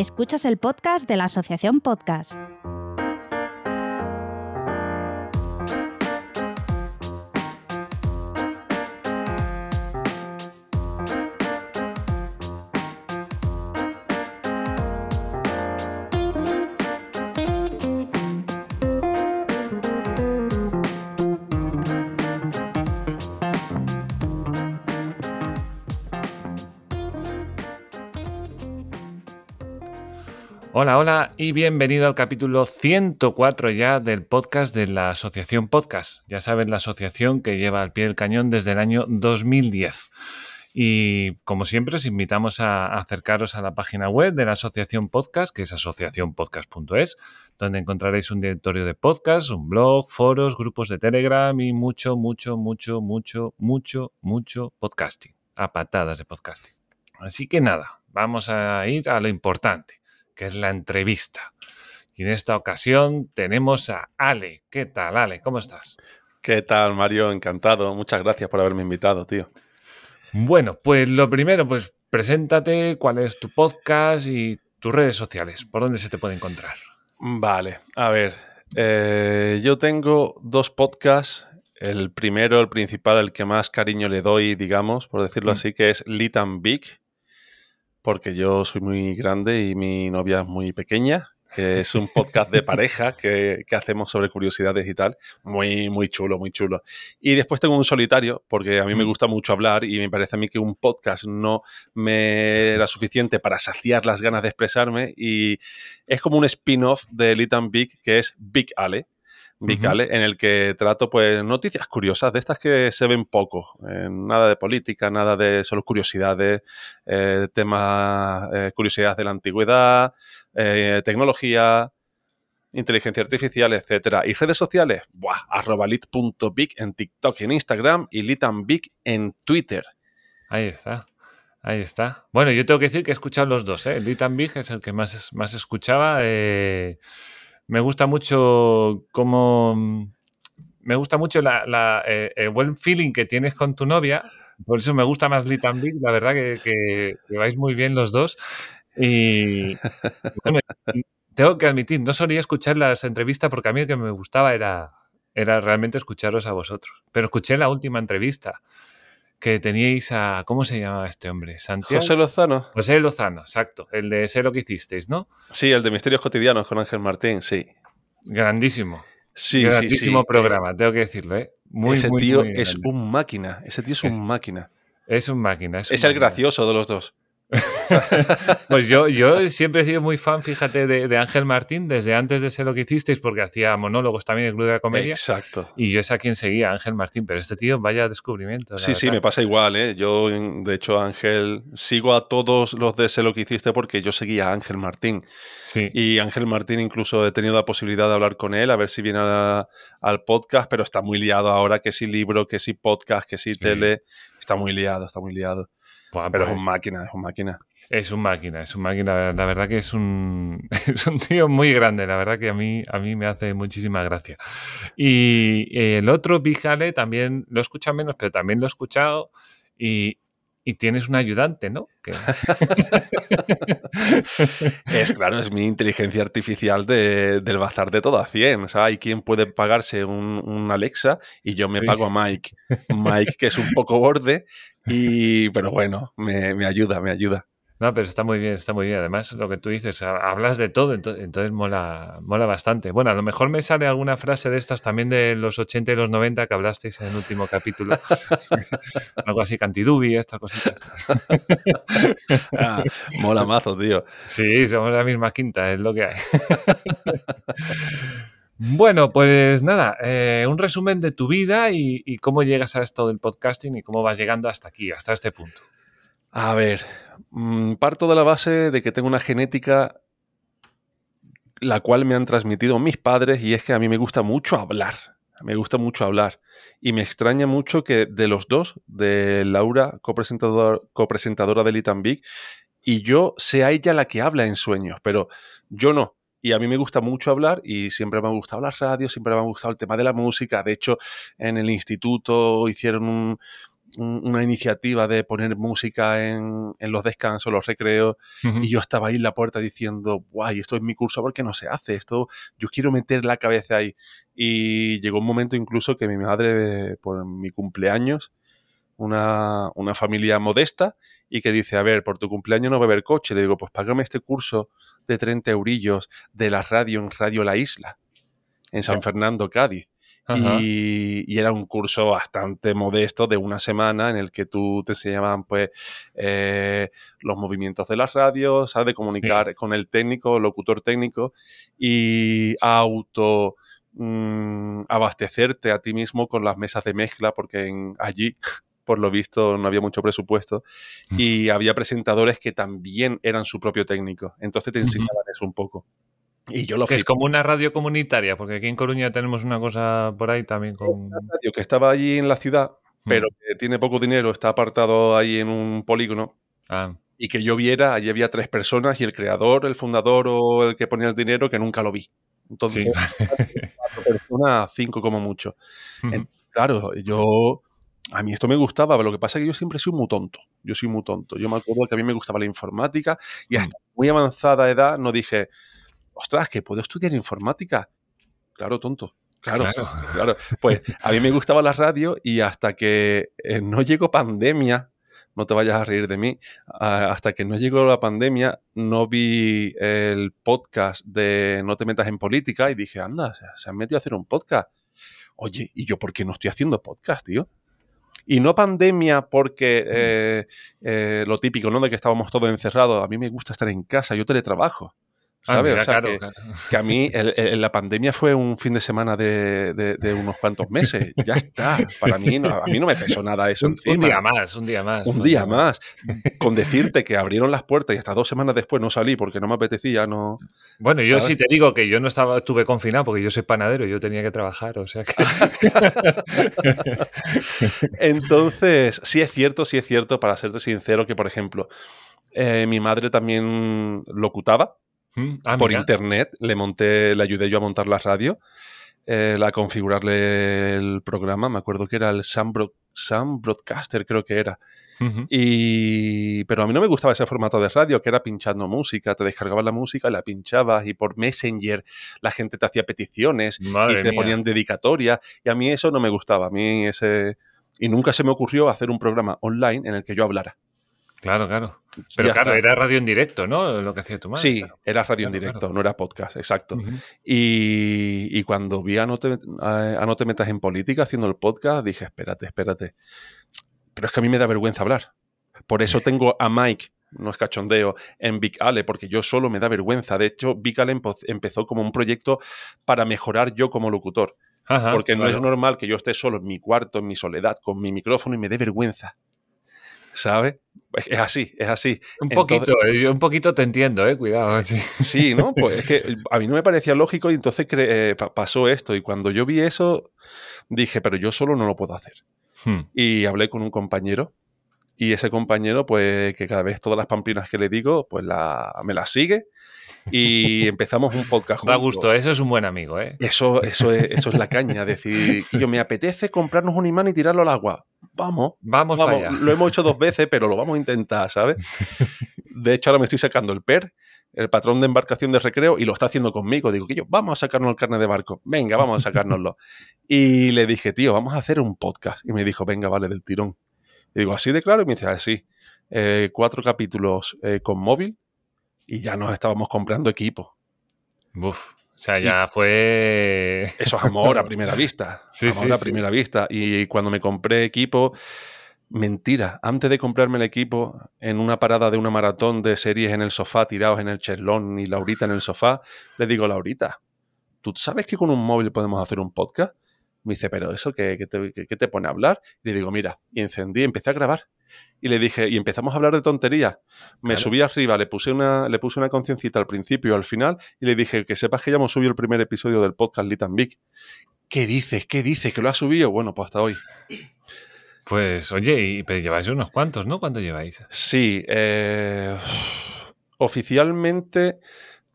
Escuchas el podcast de la Asociación Podcast. Hola, hola y bienvenido al capítulo 104 ya del podcast de la Asociación Podcast. Ya saben, la asociación que lleva al pie del cañón desde el año 2010. Y como siempre, os invitamos a acercaros a la página web de la Asociación Podcast, que es asociacionpodcast.es, donde encontraréis un directorio de podcast, un blog, foros, grupos de Telegram y mucho, mucho, mucho, mucho, mucho, mucho podcasting. A patadas de podcasting. Así que nada, vamos a ir a lo importante que es la entrevista. Y en esta ocasión tenemos a Ale. ¿Qué tal, Ale? ¿Cómo estás? ¿Qué tal, Mario? Encantado. Muchas gracias por haberme invitado, tío. Bueno, pues lo primero, pues preséntate, cuál es tu podcast y tus redes sociales, por dónde se te puede encontrar. Vale, a ver, eh, yo tengo dos podcasts. El primero, el principal, el que más cariño le doy, digamos, por decirlo así, que es Lit and Big, porque yo soy muy grande y mi novia es muy pequeña, que es un podcast de pareja que, hacemos sobre curiosidades y tal. Muy, muy chulo, muy chulo. Y después tengo un solitario, porque a mí me gusta mucho hablar y me parece a mí que un podcast no me era suficiente para saciar las ganas de expresarme y es como un spin-off de Elite and Big, que es Big Ale Vicale, en el que trato pues noticias curiosas, de estas que se ven poco, eh, nada de política, nada de solo curiosidades, eh, temas, eh, curiosidades de la antigüedad, tecnología, inteligencia artificial, etcétera. Y redes sociales, buah, arroba lit.big en TikTok y en Instagram y litanbig en Twitter. Ahí está. Ahí está. Bueno, yo tengo que decir que he escuchado los dos, ¿eh? Lit Big es el que más, más escuchaba. Eh, me gusta mucho cómo... Me gusta mucho la, eh, el buen feeling que tienes con tu novia. Por eso me gusta más Lit and Big. La verdad que, vais muy bien los dos. Y tengo que admitir, no solía escuchar las entrevistas porque a mí lo que me gustaba era, era realmente escucharos a vosotros. Pero escuché la última entrevista que teníais a. ¿Cómo se llamaba este hombre? ¿Santiago? José Lozano. José Lozano, exacto. El de Sé lo que hicisteis, ¿no? Sí, el de Misterios Cotidianos con Ángel Martín, sí. Grandísimo. Sí, Grandísimo programa, tengo que decirlo, ¿eh? Muy, ese tío es un máquina. Ese tío es un máquina. Es un máquina. Es, el gracioso de los dos. pues yo, yo siempre he sido muy fan, fíjate, de, Ángel Martín, desde antes de ser lo que hicisteis, porque hacía monólogos también en Club de la Comedia. Exacto. Y yo es a quien seguía, Ángel Martín, pero este tío, vaya descubrimiento. Sí, sí, me pasa igual, ¿eh? Yo, de hecho, Ángel, sigo a todos los de Sé lo que hiciste porque yo seguía a Ángel Martín. Sí. Y Ángel Martín incluso he tenido la posibilidad de hablar con él, a ver si viene al podcast, pero está muy liado ahora, que si libro, que si podcast, que si tele. Está muy liado, está muy liado. Pero es pues un máquina, es un máquina. Es un máquina, es un máquina. La verdad que es un, es un tío muy grande. La verdad que a mí, a mí me hace muchísima gracia. Y el otro, Bijale, también lo he escuchado menos, pero también lo he escuchado. Y, y tienes un ayudante, ¿no? es claro, es mi inteligencia artificial del bazar de todo a 100. O sea, hay quien puede pagarse un, Alexa y yo me pago a Mike. Mike, que es un poco borde, y, pero bueno, me, me ayuda, me ayuda. No, pero está muy bien, está muy bien. Además, lo que tú dices, hablas de todo, entonces, mola, mola bastante. Bueno, a lo mejor me sale alguna frase de estas también de los 80 y los 90 que hablasteis en el último capítulo. Algo así, cantidubi, estas cositas. Ah, mola mazo, tío. Sí, somos la misma quinta, es lo que hay. Bueno, pues nada, eh, un resumen de tu vida y, cómo llegas a esto del podcasting y cómo vas llegando hasta aquí, hasta este punto. A ver, Mm, parto de la base de que tengo una genética la cual me han transmitido mis padres y es que a mí me gusta mucho hablar. Me gusta mucho hablar. Y me extraña mucho que de los dos, de Laura, copresentadora, copresentadora de Litan y yo sea ella la que habla en sueños, pero yo no. Y a mí me gusta mucho hablar y siempre me ha gustado la radio, siempre me ha gustado el tema de la música. De hecho, en el instituto hicieron un, una iniciativa de poner música en, los descansos, los recreos, y yo estaba ahí en la puerta diciendo, guay, esto es mi curso, ¿por qué no se hace? Esto, yo quiero meter la cabeza ahí. Y llegó un momento incluso que mi madre, por mi cumpleaños, una, una, familia modesta y que dice, a ver, por tu cumpleaños no va a haber coche. Le digo, pues págame este curso de 30 eurillos de la radio en Radio La Isla, en San Fernando, Cádiz. Y, era un curso bastante modesto de una semana en el que tú te enseñaban pues eh, los movimientos de las radios, sabes de comunicar con el técnico, locutor técnico y auto mm, abastecerte a ti mismo con las mesas de mezcla porque en, allí por lo visto no había mucho presupuesto mm. y había presentadores que también eran su propio técnico. Entonces te enseñaban eso un poco. Y yo lo que es como una radio comunitaria, porque aquí en Coruña tenemos una cosa por ahí también con. Una radio que estaba allí en la ciudad, pero que tiene poco dinero, está apartado ahí en un polígono. Ah. Y que yo viera, allí había tres personas y el creador, el fundador o el que ponía el dinero, que nunca lo vi. Entonces, cuatro personas, cinco como mucho. claro, yo. A mí esto me gustaba, pero lo que pasa es que yo siempre soy muy tonto. Yo soy muy tonto. Yo me acuerdo que a mí me gustaba la informática y hasta muy avanzada edad no dije, ostras, que puedo estudiar informática. Claro, tonto. Claro, claro, Pues a mí me gustaba la radio y hasta que eh, no llegó pandemia, no te vayas a reír de mí, hasta que no llegó la pandemia, no vi el podcast de No te metas en política y dije, anda, se han metido a hacer un podcast. Oye, ¿y yo por qué no estoy haciendo podcast, tío? Y no pandemia porque eh, eh, lo típico, ¿no? De que estábamos todos encerrados. A mí me gusta estar en casa, yo teletrabajo. Ah, ¿sabes? o sea, que, a mí la pandemia fue un fin de semana de, unos cuantos meses. Ya está. Para mí, no, a mí no me pesó nada eso. Un, un día más, un día más. Un día más. Con decirte que abrieron las puertas y hasta dos semanas después no salí porque no me apetecía, no. Bueno, yo sí te digo que yo no estaba, estuve confinado porque yo soy panadero yo tenía que trabajar, o sea que. Entonces, sí es cierto, sí es cierto, para serte sincero, que por ejemplo, eh, mi madre también locutaba Mm, ah, por internet. Le monté, le ayudé yo a montar la radio, eh, a configurarle el programa. Me acuerdo que era el Sam, Broadcaster, creo que era. y, pero a mí no me gustaba ese formato de radio, que era pinchando música. Te descargabas la música, la pinchabas y por Messenger la gente te hacía peticiones y te ponían dedicatoria. Y a mí eso no me gustaba. A mí ese. Y nunca se me ocurrió hacer un programa online en el que yo hablara. Claro, claro. Pero claro, era radio en directo, ¿no? Lo que hacía tu madre. Sí, era radio en directo, no era podcast, exacto. y, cuando vi a no, te, a, te metas en política haciendo el podcast, dije, espérate, espérate. Pero es que a mí me da vergüenza hablar. Por eso tengo a Mike, no es cachondeo, en Big Ale, porque yo solo me da vergüenza. De hecho, Big Ale empezó como un proyecto para mejorar yo como locutor. porque no es normal que yo esté solo en mi cuarto, en mi soledad, con mi micrófono y me dé vergüenza. ¿sabes? Es así, es así. Un poquito, eh, un poquito te entiendo, eh, cuidado. Sí. ¿no? Pues es que a mí no me parecía lógico y entonces eh, pasó esto. Y cuando yo vi eso, dije, pero yo solo no lo puedo hacer. Hmm. Y hablé con un compañero y ese compañero, pues que cada vez todas las pamplinas que le digo, pues la, me las sigue y empezamos un podcast. Da gusto, eso es un buen amigo, ¿eh? Eso, eso, es, eso es la caña, decir, yo me apetece comprarnos un imán y tirarlo al agua. Vamos, vamos, vamos. Lo hemos hecho dos veces, pero lo vamos a intentar, ¿sabes? De hecho, ahora me estoy sacando el PER, el patrón de embarcación de recreo, y lo está haciendo conmigo. Digo, que yo, vamos a sacarnos el carne de barco. Venga, vamos a sacárnoslo. y le dije, tío, vamos a hacer un podcast. Y me dijo, venga, vale, del tirón. Y digo, así de claro, y me dice, así. Ah, eh, cuatro capítulos eh, con móvil, y ya nos estábamos comprando equipo. Uf, o sea, ya fue. Eso es amor a primera vista. Sí, amor a primera vista. Y cuando me compré equipo, mentira. Antes de comprarme el equipo, en una parada de una maratón de series en el sofá, tirados en el chelón y Laurita en el sofá, le digo, Laurita, ¿tú sabes que con un móvil podemos hacer un podcast? Me dice, pero eso, ¿qué, te, te, pone a hablar? Y le digo, mira, y encendí, empecé a grabar y le dije, y empezamos a hablar de tonterías. Me subí arriba, le puse una, le puse una conciencita al principio y al final, y le dije que sepas que ya hemos subido el primer episodio del podcast Litan Big. ¿Qué dices? ¿Qué dices? ¿Que lo ha subido? Bueno, pues hasta hoy. Pues, oye, y, pero lleváis unos cuantos, ¿no? ¿Cuánto lleváis? Sí, eh, oficialmente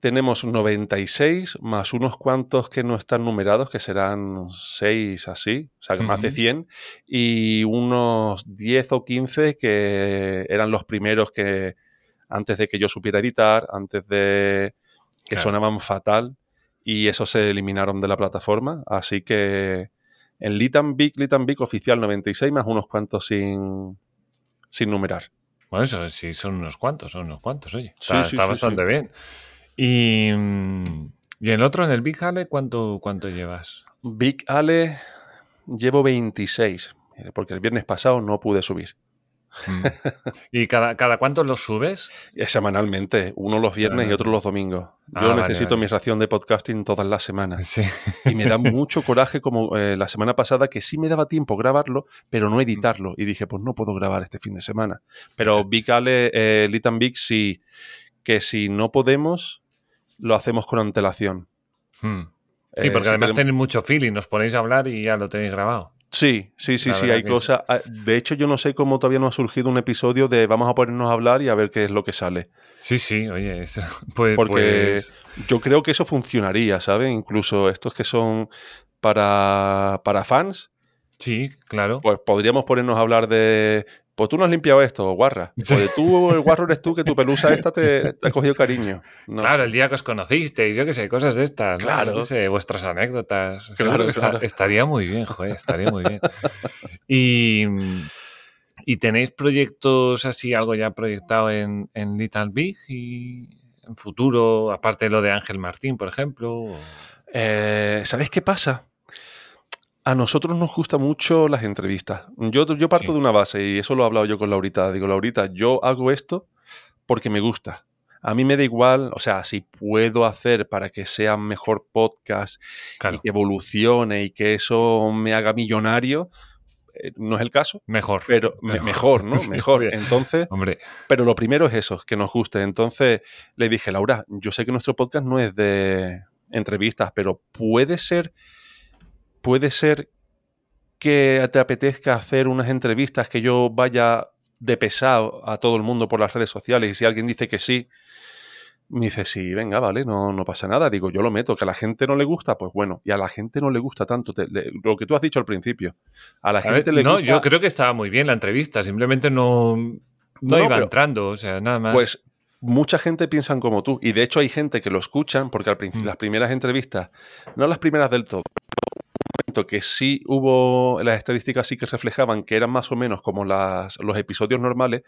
tenemos 96 más unos cuantos que no están numerados, que serán 6 así, o sea, más de 100, y unos 10 o 15 que eran los primeros que antes de que yo supiera editar, antes de que sonaban fatal, y esos se eliminaron de la plataforma, así que en Litan Big, Litan Big oficial 96 más unos cuantos sin, sin numerar. Bueno, eso sí, son unos cuantos, son unos cuantos, oye. Está, bastante bien. Y, y el otro, en el Big Ale, ¿cuánto, cuánto llevas? Big Ale llevo 26, porque el viernes pasado no pude subir. Mm. ¿Y cada, cada cuánto los subes? semanalmente, uno los viernes y otro los domingos. Ah, Yo necesito mi ración de podcasting todas las semanas. Y me da mucho coraje como eh, la semana pasada que sí me daba tiempo grabarlo, pero no editarlo. Y dije, pues no puedo grabar este fin de semana. Pero Big Ale, eh, Litan Big, sí, que si no podemos, lo hacemos con antelación. Hmm. Sí, porque eh, además tenéis mucho feeling, nos ponéis a hablar y ya lo tenéis grabado. Sí, sí, sí, sí, hay cosas. Ah, de hecho, yo no sé cómo todavía no ha surgido un episodio de vamos a ponernos a hablar y a ver qué es lo que sale. Sí, sí, oye, eso, pues, Porque pues yo creo que eso funcionaría, ¿sabes? Incluso estos que son para, para fans. Sí, claro. Pues podríamos ponernos a hablar de pues tú no has limpiado esto, guarra. Pues tú, el guarro eres tú, que tu pelusa esta te, ha cogido cariño. claro, el día que os conocisteis, yo qué sé, cosas de estas. Claro. sé, vuestras anécdotas. Claro, claro. estaría muy bien, joder, estaría muy bien. Y, ¿Y tenéis proyectos así, algo ya proyectado en, en Little Big y en futuro, aparte de lo de Ángel Martín, por ejemplo? Eh, ¿Sabéis qué pasa? A nosotros nos gustan mucho las entrevistas. Yo, yo parto de una base y eso lo he hablado yo con Laurita. Digo, Laurita, yo hago esto porque me gusta. A mí me da igual, o sea, si puedo hacer para que sea mejor podcast y que evolucione y que eso me haga millonario, eh, no es el caso. Mejor. Pero mejor, ¿no? mejor. Entonces, Hombre. pero lo primero es eso, que nos guste. Entonces le dije, Laura, yo sé que nuestro podcast no es de entrevistas, pero puede ser puede ser que te apetezca hacer unas entrevistas que yo vaya de pesado a todo el mundo por las redes sociales y si alguien dice que sí, me dice, sí, venga, vale, no, no pasa nada. Digo, yo lo meto, que a la gente no le gusta, pues bueno, y a la gente no le gusta tanto lo que tú has dicho al principio. A la gente le no, yo creo que estaba muy bien la entrevista, simplemente no, no, iba entrando, o sea, nada más. Pues mucha gente piensa como tú, y de hecho hay gente que lo escuchan, porque al mm. las primeras entrevistas, no las primeras del todo, que sí hubo, las estadísticas sí que reflejaban que eran más o menos como las, los episodios normales,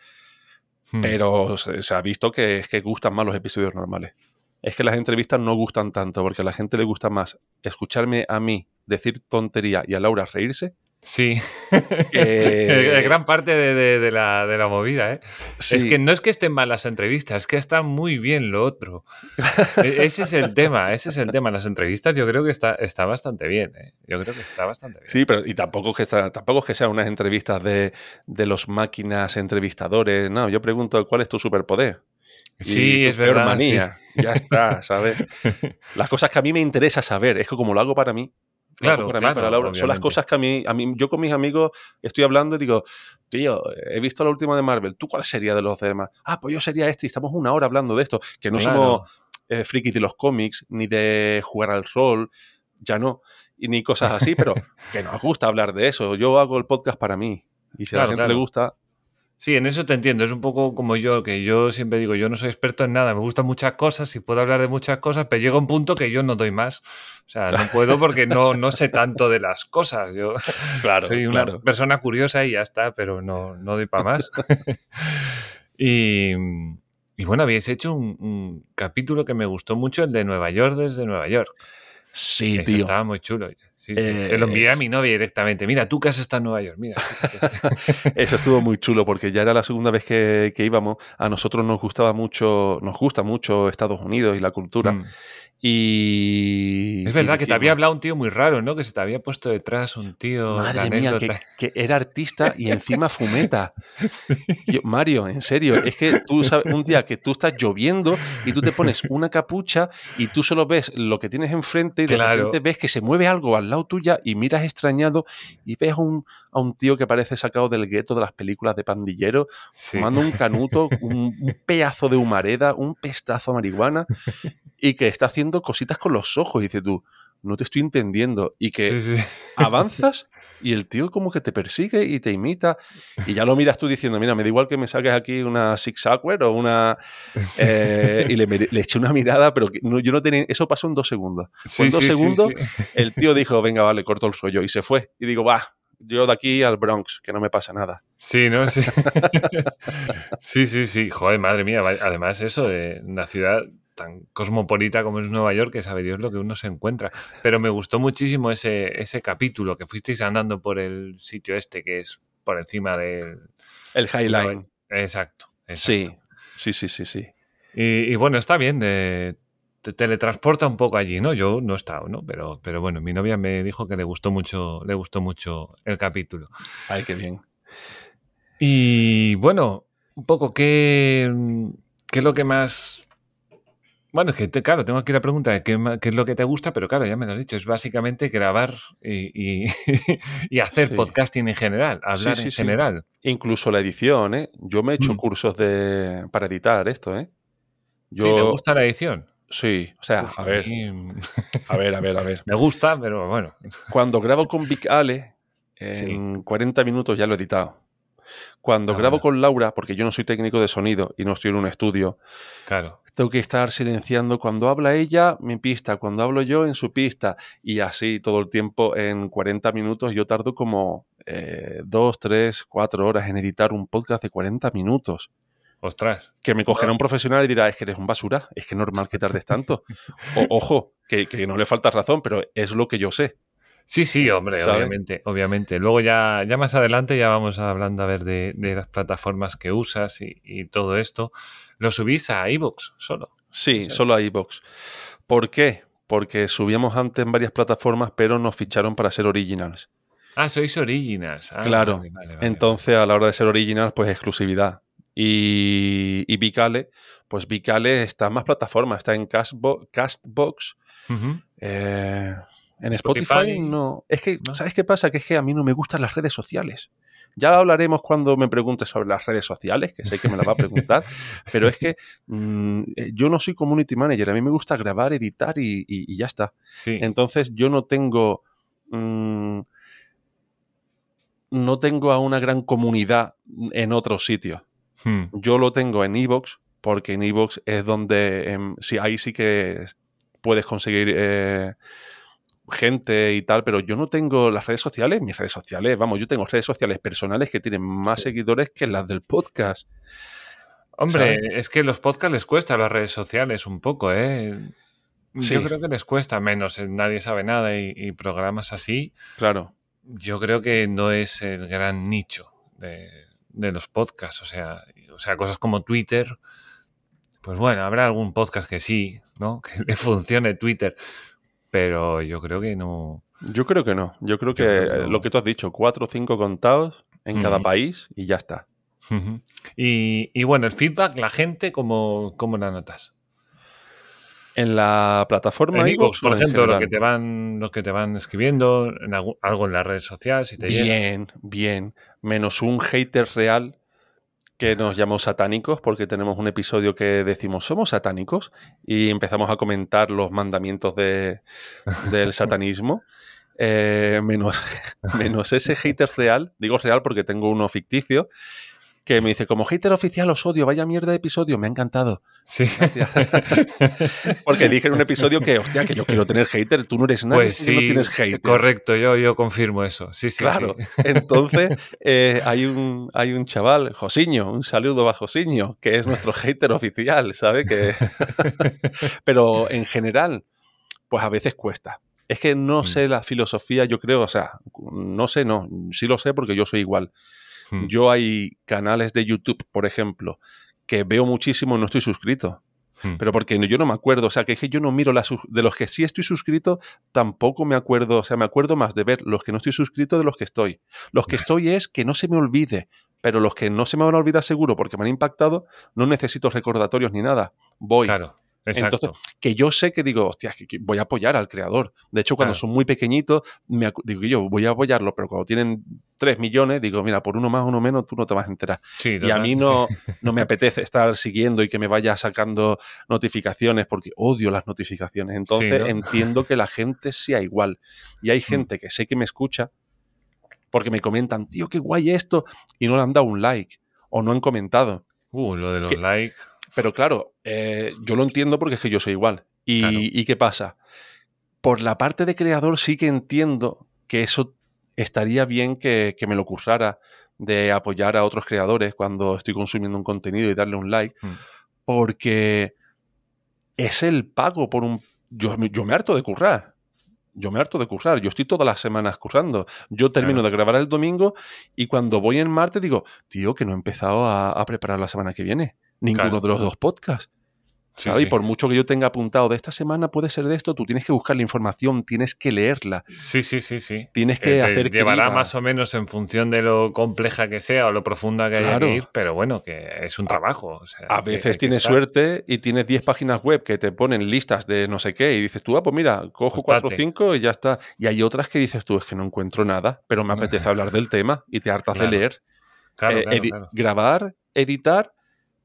hmm. pero se, ha visto que es que gustan más los episodios normales. Es que las entrevistas no gustan tanto, porque a la gente le gusta más escucharme a mí decir tontería y a Laura reírse Sí, eh, gran parte de, la, movida. ¿eh? Es que no es que estén mal las entrevistas, es que está muy bien lo otro. E, ese es el tema, ese es el tema. Las entrevistas yo creo que está, está bastante bien. ¿eh? Yo creo que está bastante bien. Sí, pero y tampoco, que tampoco es que sean unas entrevistas de, los máquinas entrevistadores. No, yo pregunto, ¿cuál es tu superpoder? Sí, es verdad. Manía. Ya está, ¿sabes? Las cosas que a mí me interesa saber, es que como lo hago para mí, Claro, claro son las cosas que a mí, a mí, yo con mis amigos estoy hablando y digo, tío, he visto la última de Marvel, ¿tú cuál sería de los demás? Ah, pues yo sería este y estamos una hora hablando de esto, que no somos eh, frikis de los cómics, ni de jugar al rol, ya no, y ni cosas así, pero que nos gusta hablar de eso. Yo hago el podcast para mí y si a la gente le gusta, Sí, en eso te entiendo. Es un poco como yo, que yo siempre digo, yo no soy experto en nada, me gustan muchas cosas y puedo hablar de muchas cosas, pero llega un punto que yo no doy más. O sea, no puedo porque no, no sé tanto de las cosas. Yo claro, soy una persona curiosa y ya está, pero no, no doy para más. y, bueno, habéis hecho un, capítulo que me gustó mucho, el de Nueva York desde Nueva York. Sí, tío. Estaba muy chulo. Sí, Se lo envié a mi novia directamente. Mira, tú que has estado en Nueva York. Mira. Eso estuvo muy chulo porque ya era la segunda vez que, íbamos. A nosotros nos gustaba mucho, nos gusta mucho Estados Unidos y la cultura. Hmm. Y. Es verdad que te había hablado un tío muy raro, ¿no? Que se te había puesto detrás un tío. Madre mía, que, era artista y encima fumeta. Mario, en serio, es que tú sabes, un día que tú estás lloviendo y tú te pones una capucha y tú solo ves lo que tienes enfrente y de repente ves que se mueve algo al lado tuya y miras extrañado y ves a un, a un tío que parece sacado del gueto de las películas de pandillero, fumando un canuto, un, un pedazo de humareda, un pestazo a marihuana y que está haciendo cositas con los ojos. Y dices tú, no te estoy entendiendo. Y que Sí, sí. avanzas y el tío como que te persigue y te imita. Y ya lo miras tú diciendo, mira, me da igual que me saques aquí una Six Sauer o una... eh, y le, le, eché una mirada, pero que no, yo no tenía... Eso pasó en dos segundos. Sí, en dos segundos el tío dijo, venga, vale, corto el rollo. Y se fue. Y digo, va, yo de aquí al Bronx, que no me pasa nada. Sí, ¿no? Sí. sí, sí, sí. Joder, madre mía. Además, eso de una ciudad tan cosmopolita como es Nueva York, que sabe Dios lo que uno se encuentra. Pero me gustó muchísimo ese, ese capítulo que fuisteis andando por el sitio este, que es por encima del... El Highline. Exacto. exacto. Sí, sí, sí, sí, sí. Y, y bueno, está bien, eh, te teletransporta un poco allí, ¿no? Yo no he estado, ¿no? Pero, pero bueno, mi novia me dijo que le gustó mucho, le gustó mucho el capítulo. Ay, qué bien. Y bueno, un poco qué, qué es lo que más... Bueno, es que te- claro, tengo aquí la pregunta de qué, es lo que te gusta, pero claro, ya me lo has dicho, es básicamente grabar y, y- y hacer Sí. podcasting en general, hablar sí, en general. Incluso la edición, ¿eh? Yo me he hecho Mm. cursos de, para editar esto, ¿eh? Yo, Sí, ¿te gusta la edición? Sí, o sea, Uf, a ver, mí a ver, a ver, a ver. me gusta, pero bueno. Cuando grabo con Vic Ale, en 40 minutos ya lo he editado. Cuando Ah, grabo con Laura, porque yo no soy técnico de sonido y no estoy en un estudio, Claro. Tengo que estar silenciando cuando habla ella mi pista, cuando hablo yo en su pista y así todo el tiempo en 40 minutos yo tardo como eh, 2, 3, 4 horas en editar un podcast de 40 minutos. Ostras. Que me cogerá un profesional y dirá, es que eres un basura, es que es normal que tardes tanto. O- ojo, que, que no le falta razón, pero es lo que yo sé. Sí, sí, hombre, obviamente, obviamente. Luego ya, ya más adelante ya vamos hablando a ver de, de las plataformas que usas y, y todo esto. Lo subís a iVoox solo. Sí, Sí. solo a iVoox. ¿Por qué? Porque subíamos antes en varias plataformas, pero nos ficharon para ser originals. Ah, sois originals. Ah, Claro. vale, vale, vale. Entonces, a la hora de ser original, pues exclusividad. Y, y Vicale, pues Vicale está en más plataformas, está en Castbo- Castbox, eh, en Spotify. Spotify, no. Es que, ¿No? ¿sabes qué pasa? Que es que a mí no me gustan las redes sociales. Ya hablaremos cuando me preguntes sobre las redes sociales, que sé que me la va a preguntar, pero es que mm, eh, yo no soy community manager, a mí me gusta grabar, editar y, y- y ya está. Sí. Entonces yo no tengo. mm, no tengo a una gran comunidad en otros sitios. Hmm. Yo lo tengo en Evox, porque en Evox es donde em, sí, ahí sí que puedes conseguir eh, gente y tal, pero yo no tengo las redes sociales, mis redes sociales, vamos, yo tengo redes sociales personales que tienen más Sí. seguidores que las del podcast. Hombre, ¿sabes? es que los podcasts les cuesta las redes sociales un poco, ¿eh? Yo Sí. creo que les cuesta menos. en Nadie sabe nada y, y programas así. Claro. Yo creo que no es el gran nicho de, de los podcasts. O sea, o sea, cosas como Twitter. Pues bueno, habrá algún podcast que sí, ¿no? Que le funcione Twitter. Pero yo creo que no. Yo creo que no. Yo creo que, creo que eh, no. lo que tú has dicho, cuatro o cinco contados en cada país y ya está. Y, y bueno, el feedback, la gente, ¿cómo, cómo la notas? En la plataforma En por ejemplo, lo que te van, los que te van escribiendo, en algo en la red social, si te. Bien, bien. Menos un hater real que nos llamó satánicos porque tenemos un episodio que decimos somos satánicos y empezamos a comentar los mandamientos de- del satanismo. Eh, menos, menos ese hater real, digo real porque tengo uno ficticio, que me dice, como hater oficial os odio, vaya mierda de episodio, me ha encantado. Sí. Porque dije en un episodio que, hostia, que yo quiero tener hater, tú no eres nadie Pues si sí, no tienes hater. correcto, yo, yo confirmo eso. Sí, sí, Claro, sí. entonces eh, hay, un, hay un chaval, Josiño, un saludo a Josiño, que es nuestro hater oficial, ¿sabe? Que... Pero en general, pues a veces cuesta. Es que no Mm. sé la filosofía, yo creo, o sea, no sé, no, sí lo sé porque yo soy igual. Hmm. Yo hay canales de YouTube, por ejemplo, que veo muchísimo y no estoy suscrito. Hmm. Pero porque yo no me acuerdo, o sea, que es que yo no miro las de los que sí estoy suscrito, tampoco me acuerdo, o sea, me acuerdo más de ver los que no estoy suscrito de los que estoy. Los que estoy es que no se me olvide, pero los que no se me van a olvidar seguro porque me han impactado, no necesito recordatorios ni nada. Voy, Claro, Exacto. Entonces, que yo sé que digo, hostia, que, que voy a apoyar al creador. De hecho, cuando Claro. son muy pequeñitos, me digo yo, voy a apoyarlo, pero cuando tienen 3 millones, digo, mira, por uno más, uno menos, tú no te vas a enterar. Sí, Y a mí sí. no, me apetece estar siguiendo y que me vaya sacando notificaciones porque odio las notificaciones. Entonces ¿no? entiendo que la gente sea igual. Y hay gente que sé que me escucha porque me comentan, tío, qué guay esto, y no le han dado un like o no han comentado. Uh, lo de los que- likes. Pero claro, eh, yo lo entiendo porque es que yo soy igual. ¿Y, Claro. ¿y qué pasa? Por la parte de creador sí que entiendo que eso estaría bien que, que me lo cursara de apoyar a otros creadores cuando estoy consumiendo un contenido y darle un like, Mm. porque es el pago por un... Yo, me- yo me harto de currar. Yo me harto de currar. Yo estoy todas las semanas currando. Yo termino Claro. de grabar el domingo y cuando voy en martes digo, tío, que no he empezado a, a preparar la semana que viene. Ninguno Claro. de los dos podcasts. Sí, ¿sabes? Y por mucho que yo tenga apuntado de esta semana puede ser de esto, tú tienes que buscar la información, tienes que leerla, Sí, sí, sí, sí. tienes Eh, que te hacer llevará más o menos en función de lo compleja que sea o lo profunda que haya Claro. que ir, pero bueno, que es un trabajo. o sea, A veces que tienes suerte y tienes 10 páginas web que te ponen listas de no sé qué y dices tú, ah, pues mira, cojo Pues 4 o date. 5 y ya está. Y hay otras que dices tú, es que no encuentro nada, pero me apetece hablar del tema y te hartas Claro. de leer. Claro, Eh, edi- claro. Grabar, editar,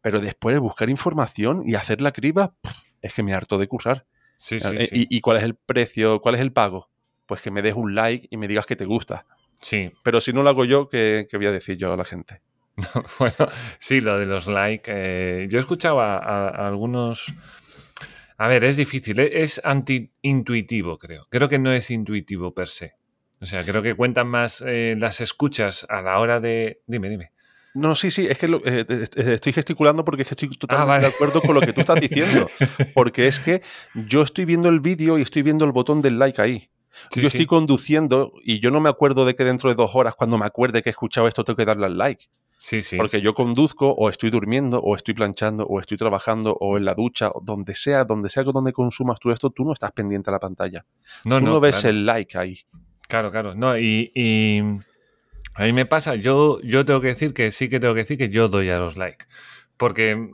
pero después buscar información y hacer la criba, es que me harto de currar. Sí, sí, Eh, sí. ¿Y, y cuál es el precio? ¿Cuál es el pago? Pues que me des un like y me digas que te gusta. Sí, Pero si no lo hago yo, ¿qué, qué voy a decir yo a la gente? bueno, sí, lo de los likes. eh, yo escuchaba a, a algunos. A ver, es difícil, e- es anti-intuitivo, creo. Creo que no es intuitivo per se. O sea, creo que cuentan más eh, las escuchas a la hora de. Dime, dime. No, sí, sí, es que lo- eh, eh, eh, estoy gesticulando porque es que estoy totalmente vale. de acuerdo con lo que tú estás diciendo. Porque es que yo estoy viendo el vídeo y estoy viendo el botón del like ahí. Sí, yo sí. estoy conduciendo y yo no me acuerdo de que dentro de dos horas, cuando me acuerde que he escuchado esto, tengo que darle al like. Sí, sí. Porque yo conduzco o estoy durmiendo o estoy planchando o estoy trabajando o en la ducha o donde sea, donde sea que donde consumas tú esto, tú no estás pendiente a la pantalla. no, tú no, no, ves claro. el like ahí. Claro, claro. No, y, y a mí me pasa, yo, yo tengo que decir que sí que tengo que decir que yo doy a los likes. Porque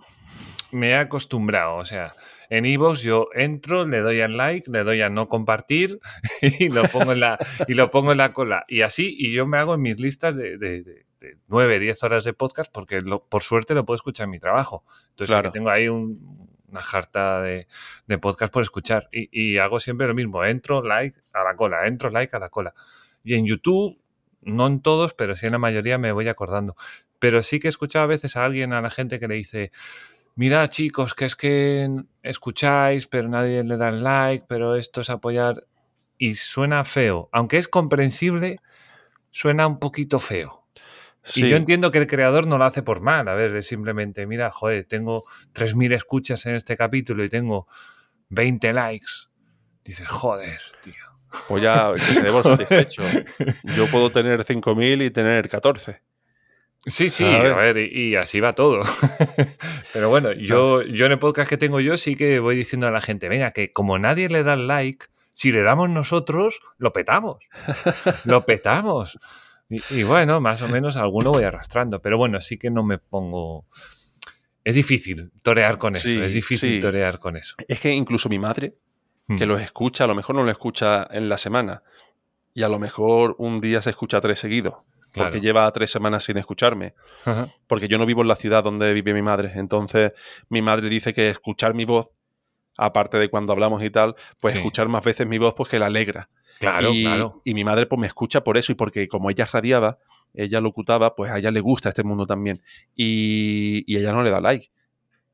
me he acostumbrado. O sea, en Ivox yo entro, le doy al like, le doy a no compartir y lo pongo en la, y lo pongo en la cola. Y así, y yo me hago en mis listas de, de, de, de 9, 10 horas de podcast porque lo- por suerte lo puedo escuchar en mi trabajo. Entonces Claro. tengo ahí un- una jarta de, de podcast por escuchar. Y, y hago siempre lo mismo. Entro, like, a la cola. Entro, like, a la cola. Y en YouTube, no en todos, pero sí en la mayoría me voy acordando. Pero sí que he escuchado a veces a alguien, a la gente que le dice, mira chicos, que es que escucháis, pero nadie le da el like, pero esto es apoyar. Y suena feo. Aunque es comprensible, suena un poquito feo. Sí. Y yo entiendo que el creador no lo hace por mal. A ver, es simplemente, mira, joder, tengo 3.000 escuchas en este capítulo y tengo 20 likes. Dices, joder, tío. Pues ya que se dé por satisfecho. Yo puedo tener 5.000 y tener 14. Sí, sí, ¿Sabes? a ver, y, y así va todo. Pero bueno, yo, yo en el podcast que tengo yo sí que voy diciendo a la gente, venga, que como nadie le da el like, si le damos nosotros, lo petamos. Lo petamos. Y, y bueno, más o menos alguno voy arrastrando. Pero bueno, sí que no me pongo... Es difícil torear con eso, Sí, es difícil sí. torear con eso. Es que incluso mi madre, que Mm. los escucha, a lo mejor no lo escucha en la semana. Y a lo mejor un día se escucha tres seguidos. Claro. Porque lleva tres semanas sin escucharme. Ajá. Porque yo no vivo en la ciudad donde vive mi madre. Entonces, mi madre dice que escuchar mi voz, aparte de cuando hablamos y tal, pues Sí. escuchar más veces mi voz, pues que la alegra. Claro, y, claro. y mi madre pues me escucha por eso y porque como ella radiaba, ella locutaba, pues a ella le gusta este mundo también. Y, y ella no le da like.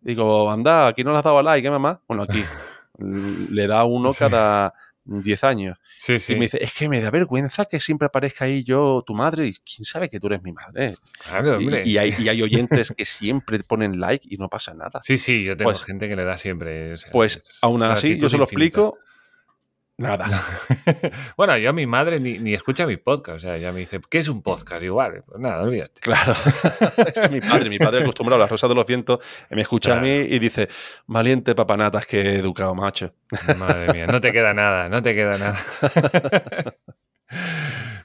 Digo, anda, aquí no le has dado a like, ¿eh, mamá? Bueno, aquí le da uno Sí. cada 10 años. Sí, sí. Y me dice, es que me da vergüenza que siempre aparezca ahí yo, tu madre, y quién sabe que tú eres mi madre. Claro, Y- hombre. y, hay, y hay oyentes que siempre ponen like y no pasa nada. Sí, sí, yo tengo Pues- gente que le da siempre. o sea, Pues es aún así, yo se lo infinita. explico, nada. bueno, yo a mi madre ni, ni escucha mi podcast. O sea, ella me dice, ¿qué es un podcast? Igual, pues nada, olvídate. Claro. es que mi padre, mi padre acostumbrado a la rosa de los vientos, me escucha a mí y dice, valiente papanatas que he educado, macho. Madre mía, no te queda nada, no te queda nada.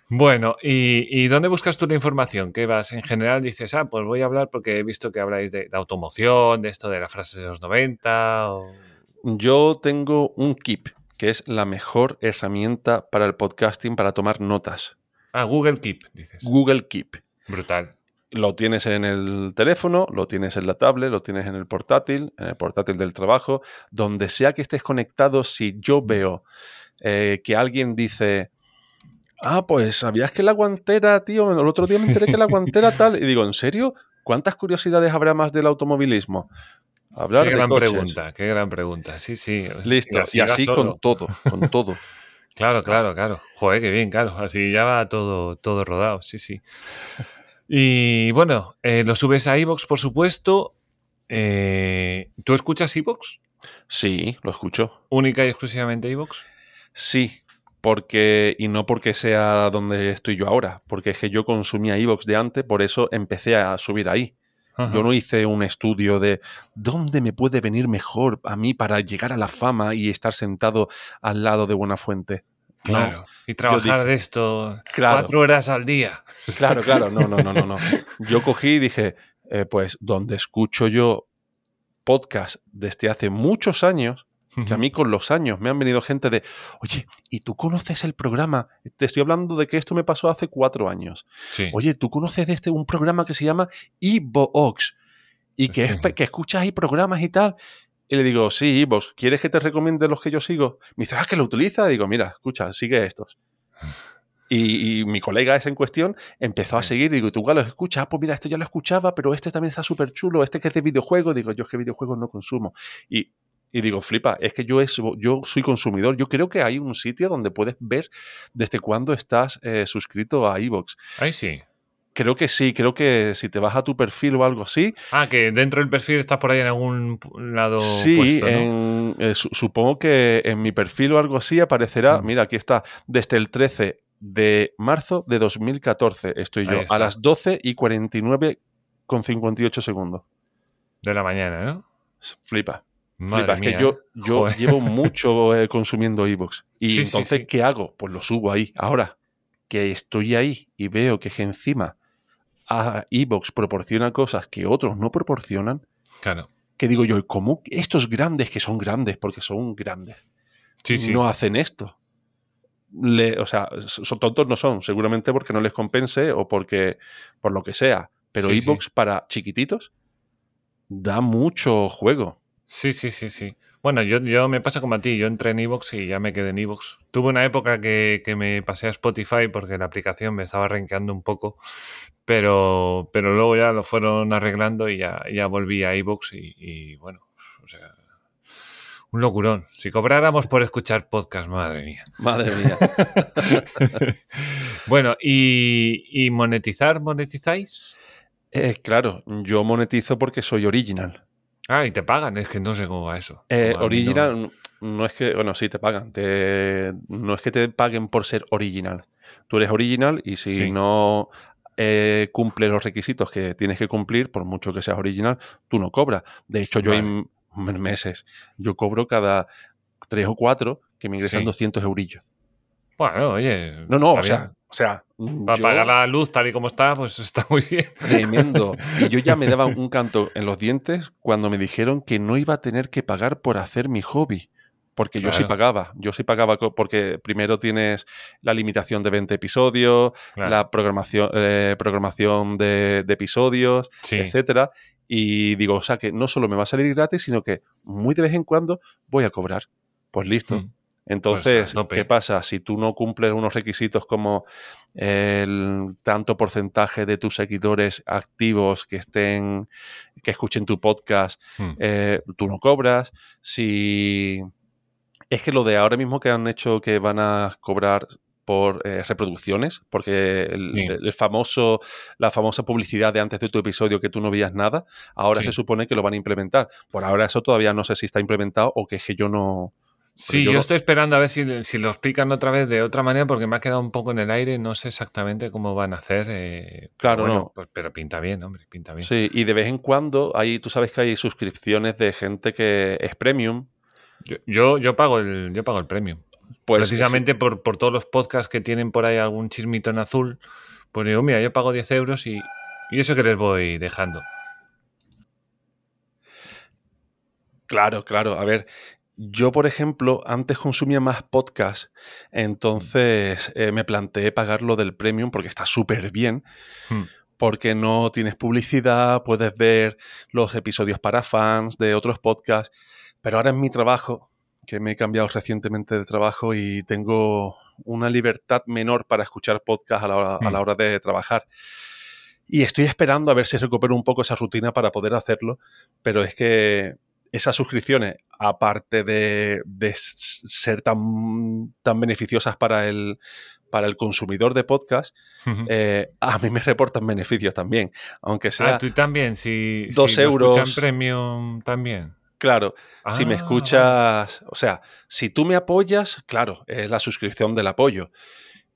bueno, ¿y, y dónde buscas tú la información? ¿Qué vas? En general dices, ah, pues voy a hablar porque he visto que habláis de, de automoción, de esto de las frases de los 90. o- Yo tengo un Keep, que es la mejor herramienta para el podcasting para tomar notas. Ah, Google Keep, dices. Google Keep. Brutal. Lo tienes en el teléfono, lo tienes en la tablet, lo tienes en el portátil, en el portátil del trabajo, donde sea que estés conectado, si yo veo eh, que alguien dice, ah, pues sabías que la guantera, tío, el otro día me enteré que la guantera tal, y digo, ¿en serio? ¿Cuántas curiosidades habrá más del automovilismo? Hablar qué gran pregunta, qué gran pregunta. Sí, sí. Listo, y así, con todo, con todo. claro, claro, claro. Joder, qué bien, claro. Así ya va todo, todo rodado, sí, sí. Y bueno, eh, lo subes a iVoox, por supuesto. Eh, ¿Tú escuchas iVoox? Sí, lo escucho. ¿Única y exclusivamente iVoox? Sí, porque y no porque sea donde estoy yo ahora, porque es que yo consumía iVoox de antes, por eso empecé a subir ahí. Yo no hice un estudio de dónde me puede venir mejor a mí para llegar a la fama y estar sentado al lado de Buena Fuente. Claro. Y trabajar de esto cuatro horas al día. Claro, claro. No, no, no, no. no. Yo cogí y dije, eh, pues donde escucho yo podcast desde hace muchos años, que a mí con los años me han venido gente de, oye, ¿y tú conoces el programa? Te estoy hablando de que esto me pasó hace cuatro años. Oye, ¿tú conoces de este un programa que se llama Evox? Y que, es, que escuchas ahí programas y tal. Y le digo, sí, vos, ¿quieres que te recomiende los que yo sigo? Me dice, ah, que lo utiliza. digo, mira, escucha, sigue estos. Y, mi colega ese en cuestión empezó a seguir. Digo, ¿tú cuál los escuchas? Ah, pues mira, este ya lo escuchaba, pero este también está súper chulo. Este que es de videojuegos. Digo, yo es que videojuegos no consumo. Y y digo, flipa, es que yo, yo soy consumidor. Yo creo que hay un sitio donde puedes ver desde cuándo estás eh, suscrito a iVoox. Ahí sí. Creo que sí, creo que si te vas a tu perfil o algo así. Ah, que dentro del perfil estás por ahí en algún lado. Sí, eh, supongo que en mi perfil o algo así aparecerá. Mm. Mira, aquí está, desde el 13 de marzo de 2014 estoy yo, a las 12 y 49 con 58 segundos. De la mañana, ¿no? Flipa es que yo, yo llevo mucho eh, consumiendo Evox. Y entonces, ¿qué hago? Pues lo subo ahí. Ahora que estoy ahí y veo que encima a Evox proporciona cosas que otros no proporcionan. Claro. Que digo yo, ¿cómo estos grandes que son grandes, porque son grandes, no hacen esto? o sea, son tontos no son, seguramente porque no les compense o porque por lo que sea. Pero Evox para chiquititos da mucho juego. Sí, sí, sí, sí. Bueno, yo, yo me pasa como a ti, yo entré en Evox y ya me quedé en Evox. Tuve una época que, me pasé a Spotify porque la aplicación me estaba renqueando un poco, pero, pero luego ya lo fueron arreglando y ya, ya volví a Evox y, bueno, o sea, un locurón. Si cobráramos por escuchar podcast, madre mía. Madre mía. bueno, ¿y, ¿y, monetizar? ¿Monetizáis? Eh, claro, yo monetizo porque soy original. Ah, y te pagan, es que no sé cómo va eso. Eh, original, no... es que, bueno, sí te pagan, no es que te paguen por ser original. Tú eres original y si no eh, cumple los requisitos que tienes que cumplir, por mucho que seas original, tú no cobras. De hecho, yo en meses, yo cobro cada tres o cuatro que me ingresan 200 eurillos. Bueno, oye. No, no, o sea, o sea, para pagar la luz tal y como está, pues está muy bien. Tremendo. Y yo ya me daba un canto en los dientes cuando me dijeron que no iba a tener que pagar por hacer mi hobby. Porque yo sí pagaba, yo sí pagaba porque primero tienes la limitación de 20 episodios, la programación, eh, programación de, episodios, etcétera. Y digo, o sea que no solo me va a salir gratis, sino que muy de vez en cuando voy a cobrar. Pues listo. Pues, Entonces, ¿qué pasa? Si tú no cumples unos requisitos como el tanto porcentaje de tus seguidores activos que estén, que escuchen tu podcast, hmm. eh, tú no cobras. Si es que lo de ahora mismo que han hecho que van a cobrar por eh, reproducciones, porque el, famoso, la famosa publicidad de antes de tu episodio que tú no veías nada, ahora se supone que lo van a implementar. Por ahora eso todavía no sé si está implementado o que es que yo no, Sí, yo, estoy esperando a ver si, lo explican otra vez de otra manera porque me ha quedado un poco en el aire, no sé exactamente cómo van a hacer. Eh, claro, no. Pues, pero pinta bien, hombre, pinta bien. Sí, y de vez en cuando hay, tú sabes que hay suscripciones de gente que es premium. Yo, yo, pago el, yo pago el premium. Pues Precisamente por, por, todos los podcasts que tienen por ahí algún chismito en azul, pues digo, mira, yo pago 10 euros y, y eso que les voy dejando. Claro, claro. A ver, yo, por ejemplo, antes consumía más podcast, entonces eh, me planteé pagar lo del premium porque está súper bien, Hmm. porque no tienes publicidad, puedes ver los episodios para fans de otros podcasts, pero ahora en mi trabajo, que me he cambiado recientemente de trabajo y tengo una libertad menor para escuchar podcast a la hora, a la Hmm. hora de trabajar. Y estoy esperando a ver si recupero un poco esa rutina para poder hacerlo, pero es que esas suscripciones, aparte de, de ser tan, tan beneficiosas para el, para el consumidor de podcast, eh, a mí me reportan beneficios también. Aunque sea, ah, tú también, si, dos si lo euros. escuchan premium también. claro, si me Ah, escuchas, o sea, si tú me apoyas, claro, es la suscripción del apoyo.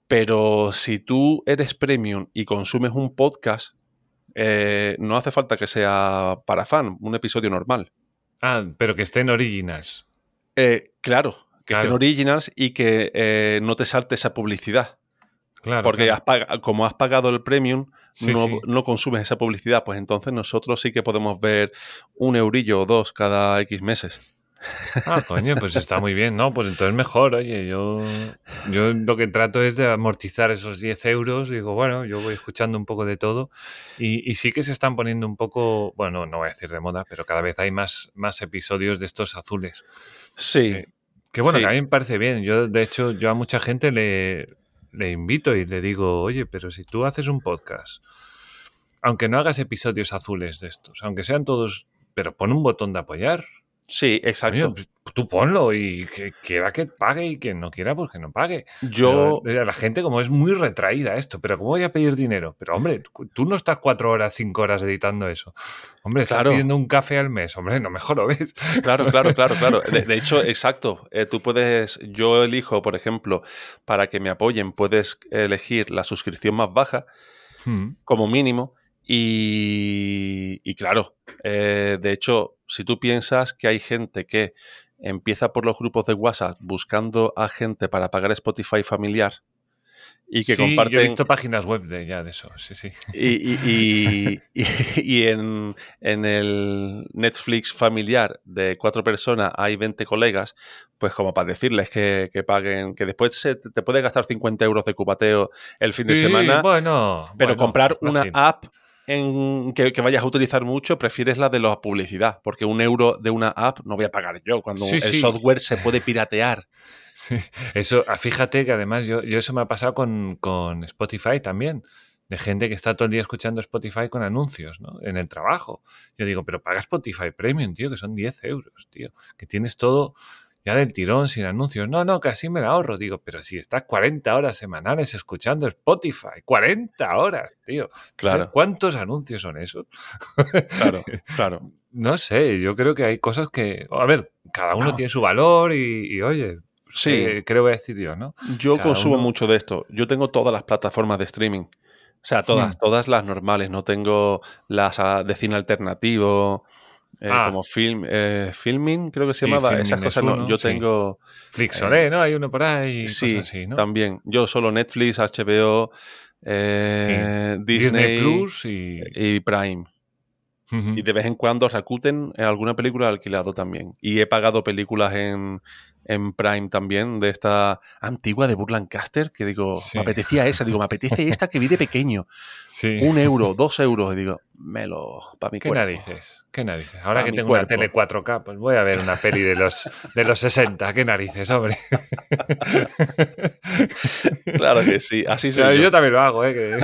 Pero si tú eres premium y consumes un podcast, eh, no hace falta que sea para fan, un episodio normal. Ah, pero que estén originals. Eh, claro, que estén Claro. originals y que eh, no te salte esa publicidad. Claro. porque claro. has como has pagado el premium, Sí, no, sí. no consumes esa publicidad. Pues entonces nosotros sí que podemos ver un eurillo o dos cada X meses. Ah, coño, pues está muy bien, ¿no? Pues entonces mejor, oye, yo, yo lo que trato es de amortizar esos 10 euros, digo, bueno, yo voy escuchando un poco de todo y, y sí que se están poniendo un poco, bueno, no voy a decir de moda, pero cada vez hay más, más episodios de estos azules. Sí, Eh, Que bueno, Sí. que a mí me parece bien. Yo, de hecho, yo a mucha gente le, le invito y le digo, oye, pero si tú haces un podcast, aunque no hagas episodios azules de estos, aunque sean todos, pero pon un botón de apoyar. Sí, exacto. Coño, pues, tú ponlo y que quiera que pague y quien no quiera, pues que no pague. Yo, Pero la gente como es muy retraída esto, pero ¿cómo voy a pedir dinero? Pero hombre, tú no estás cuatro horas, cinco horas editando eso. Hombre, estás Claro. pidiendo un café al mes. Hombre, no mejor lo ves. claro, claro, claro, claro. De, de hecho, exacto. Eh, tú puedes, yo elijo, por ejemplo, para que me apoyen, puedes elegir la suscripción más baja Hmm. como mínimo. Y, y claro, eh, de hecho, si tú piensas que hay gente que empieza por los grupos de WhatsApp buscando a gente para pagar Spotify familiar y que sí, yo he comparten visto páginas web de ya de eso, sí, sí. y, y- y- en, en el Netflix familiar de cuatro personas hay 20 colegas, pues como para decirles que, que paguen, que después se- te puedes gastar 50 euros de cupateo el fin de semana, bueno, pero bueno, comprar una app en que, que vayas a utilizar mucho, prefieres la de la publicidad, porque un euro de una app no voy a pagar yo, cuando Sí, el sí. software se puede piratear. Sí, eso, ah, fíjate que además yo, yo eso me ha pasado con, con Spotify también, de gente que está todo el día escuchando Spotify con anuncios, ¿no? En el trabajo. Yo digo, pero paga Spotify Premium, tío, que son 10 euros, tío, que tienes todo ya del tirón, sin anuncios. No, no, así me la ahorro. Digo, pero si estás 40 horas semanales escuchando Spotify, 40 horas, tío. Claro. ¿Sabes ¿Cuántos anuncios son esos? Claro, claro. No sé, yo creo que hay cosas que, a ver, cada uno No. tiene su valor y, y, oye, Sí. eh, creo que voy a decir yo, ¿no? Yo Cada consumo uno- mucho de esto. Yo tengo todas las plataformas de streaming. O sea, todas, Hmm. todas las normales. No tengo las ah, de cine alternativo, eh, Ah. como film, eh, filming, creo que se Sí, llamaba. Esas es cosas no. Yo sí. tengo. Flixolé, ¿no? Hay uno por ahí, sí, cosas así, ¿no? también. Yo solo Netflix, HBO, eh, Disney Disney, Plus y... y Prime. Ujú. Y de vez en cuando Rakuten en alguna película alquilado también. Y he pagado películas en, en Prime también, de esta antigua de Burlancaster, que digo, Sí. me apetecía esa, digo, me apetece esta que vi de pequeño. Sí. Un euro, dos euros, y digo, me lo, para mi ¿Qué cuerpo. narices? ¿Qué narices? Ahora Pa' que tengo una tele 4K, pues voy a ver una peli de los, de los 60. ¿Qué narices, hombre? Claro que sí, así soy yo. yo también lo hago, ¿eh? Que-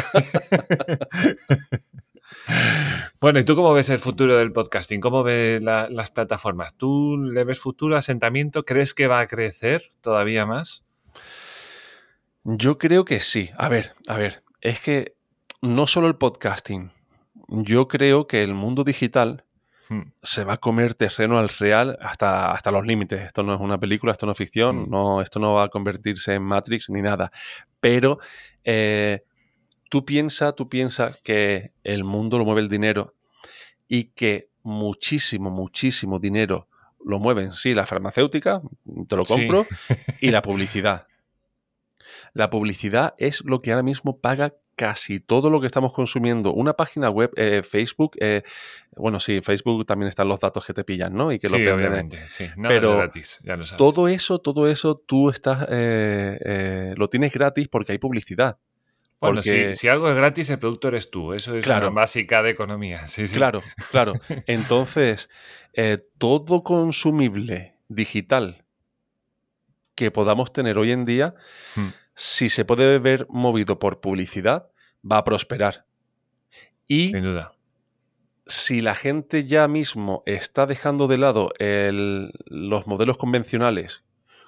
bueno, ¿y tú cómo ves el futuro del podcasting? ¿Cómo ves la- las plataformas? ¿Tú le ves futuro, asentamiento? ¿Crees que va a crecer todavía más? Yo creo que sí. A ver, a ver, es que no solo el podcasting, yo creo que el mundo digital Hmm. se va a comer terreno al real hasta, hasta los límites. Esto no es una película, esto no es ficción, Mm. no, esto no va a convertirse en Matrix ni nada. Pero eh, tú piensas tú piensa que el mundo lo mueve el dinero y que muchísimo, muchísimo dinero lo mueven, sí, la farmacéutica, te lo Sí. compro, y la publicidad. La publicidad es lo que ahora mismo paga casi todo lo que estamos consumiendo, una página web, eh, Facebook, eh, bueno, sí, Facebook también están los datos que te pillan, ¿no? Y que sí, lo obviamente, sí. Nada Pero es gratis, ya lo sabes. todo eso, todo eso, tú estás, eh, eh, lo tienes gratis porque hay publicidad. Bueno, porque- si, si algo es gratis, el producto eres tú. Eso es Claro. una básica de economía. Sí, sí. Claro, claro. Entonces, eh, todo consumible digital que podamos tener hoy en día, Hmm. si se puede ver movido por publicidad, va a prosperar. Y Sin duda. si la gente ya mismo está dejando de lado el- los modelos convencionales,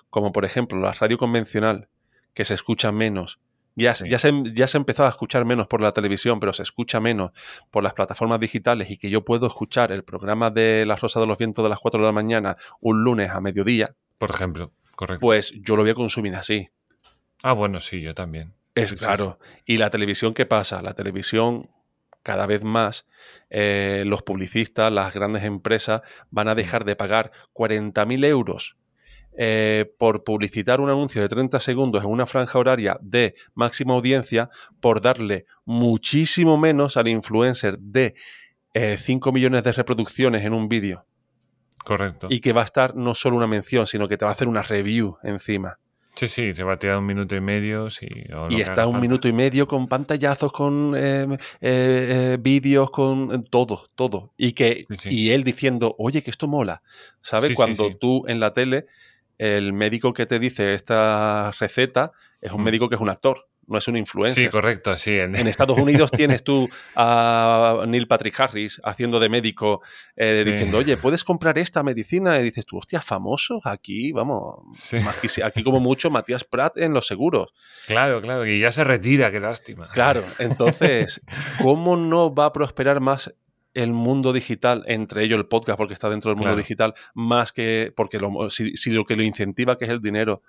como por ejemplo la radio convencional, que se escucha menos, ya, Sí. ya, se, ya se ha empezado a escuchar menos por la televisión, pero se escucha menos por las plataformas digitales y que yo puedo escuchar el programa de La Rosa de los Vientos de las 4 de la mañana un lunes a mediodía, Por ejemplo, correcto. pues yo lo voy a consumir así. ah, bueno, sí, yo también. Es claro. Y la televisión, ¿qué pasa? La televisión, cada vez más, eh, los publicistas, las grandes empresas van a dejar de pagar 40.000 euros eh, por publicitar un anuncio de 30 segundos en una franja horaria de máxima audiencia por darle muchísimo menos al influencer de eh, 5 millones de reproducciones en un vídeo Correcto. y que va a estar no solo una mención, sino que te va a hacer una review encima. Sí, sí, se va a tirar un minuto y medio. Sí, Y está un falta. minuto y medio con pantallazos, con eh, eh, eh, vídeos, con todo, todo. Y que Sí, sí. y él diciendo, oye, que esto mola. ¿Sabes? Cuando tú en la tele, el médico que te dice esta receta es un médico que es un actor, no es un influencer. Sí, correcto, sí. en- En Estados Unidos tienes tú a Neil Patrick Harris haciendo de médico, eh, Sí. diciendo, oye, ¿puedes comprar esta medicina? Y dices tú, hostia, famosos aquí, vamos, Sí. aquí como mucho Matías Prat en los seguros. Claro, claro, y ya se retira, qué lástima. Claro, entonces, ¿cómo no va a prosperar más el mundo digital, entre ellos el podcast, porque está dentro del mundo Claro. digital, más que, porque lo- si, si lo que lo incentiva, que es el dinero,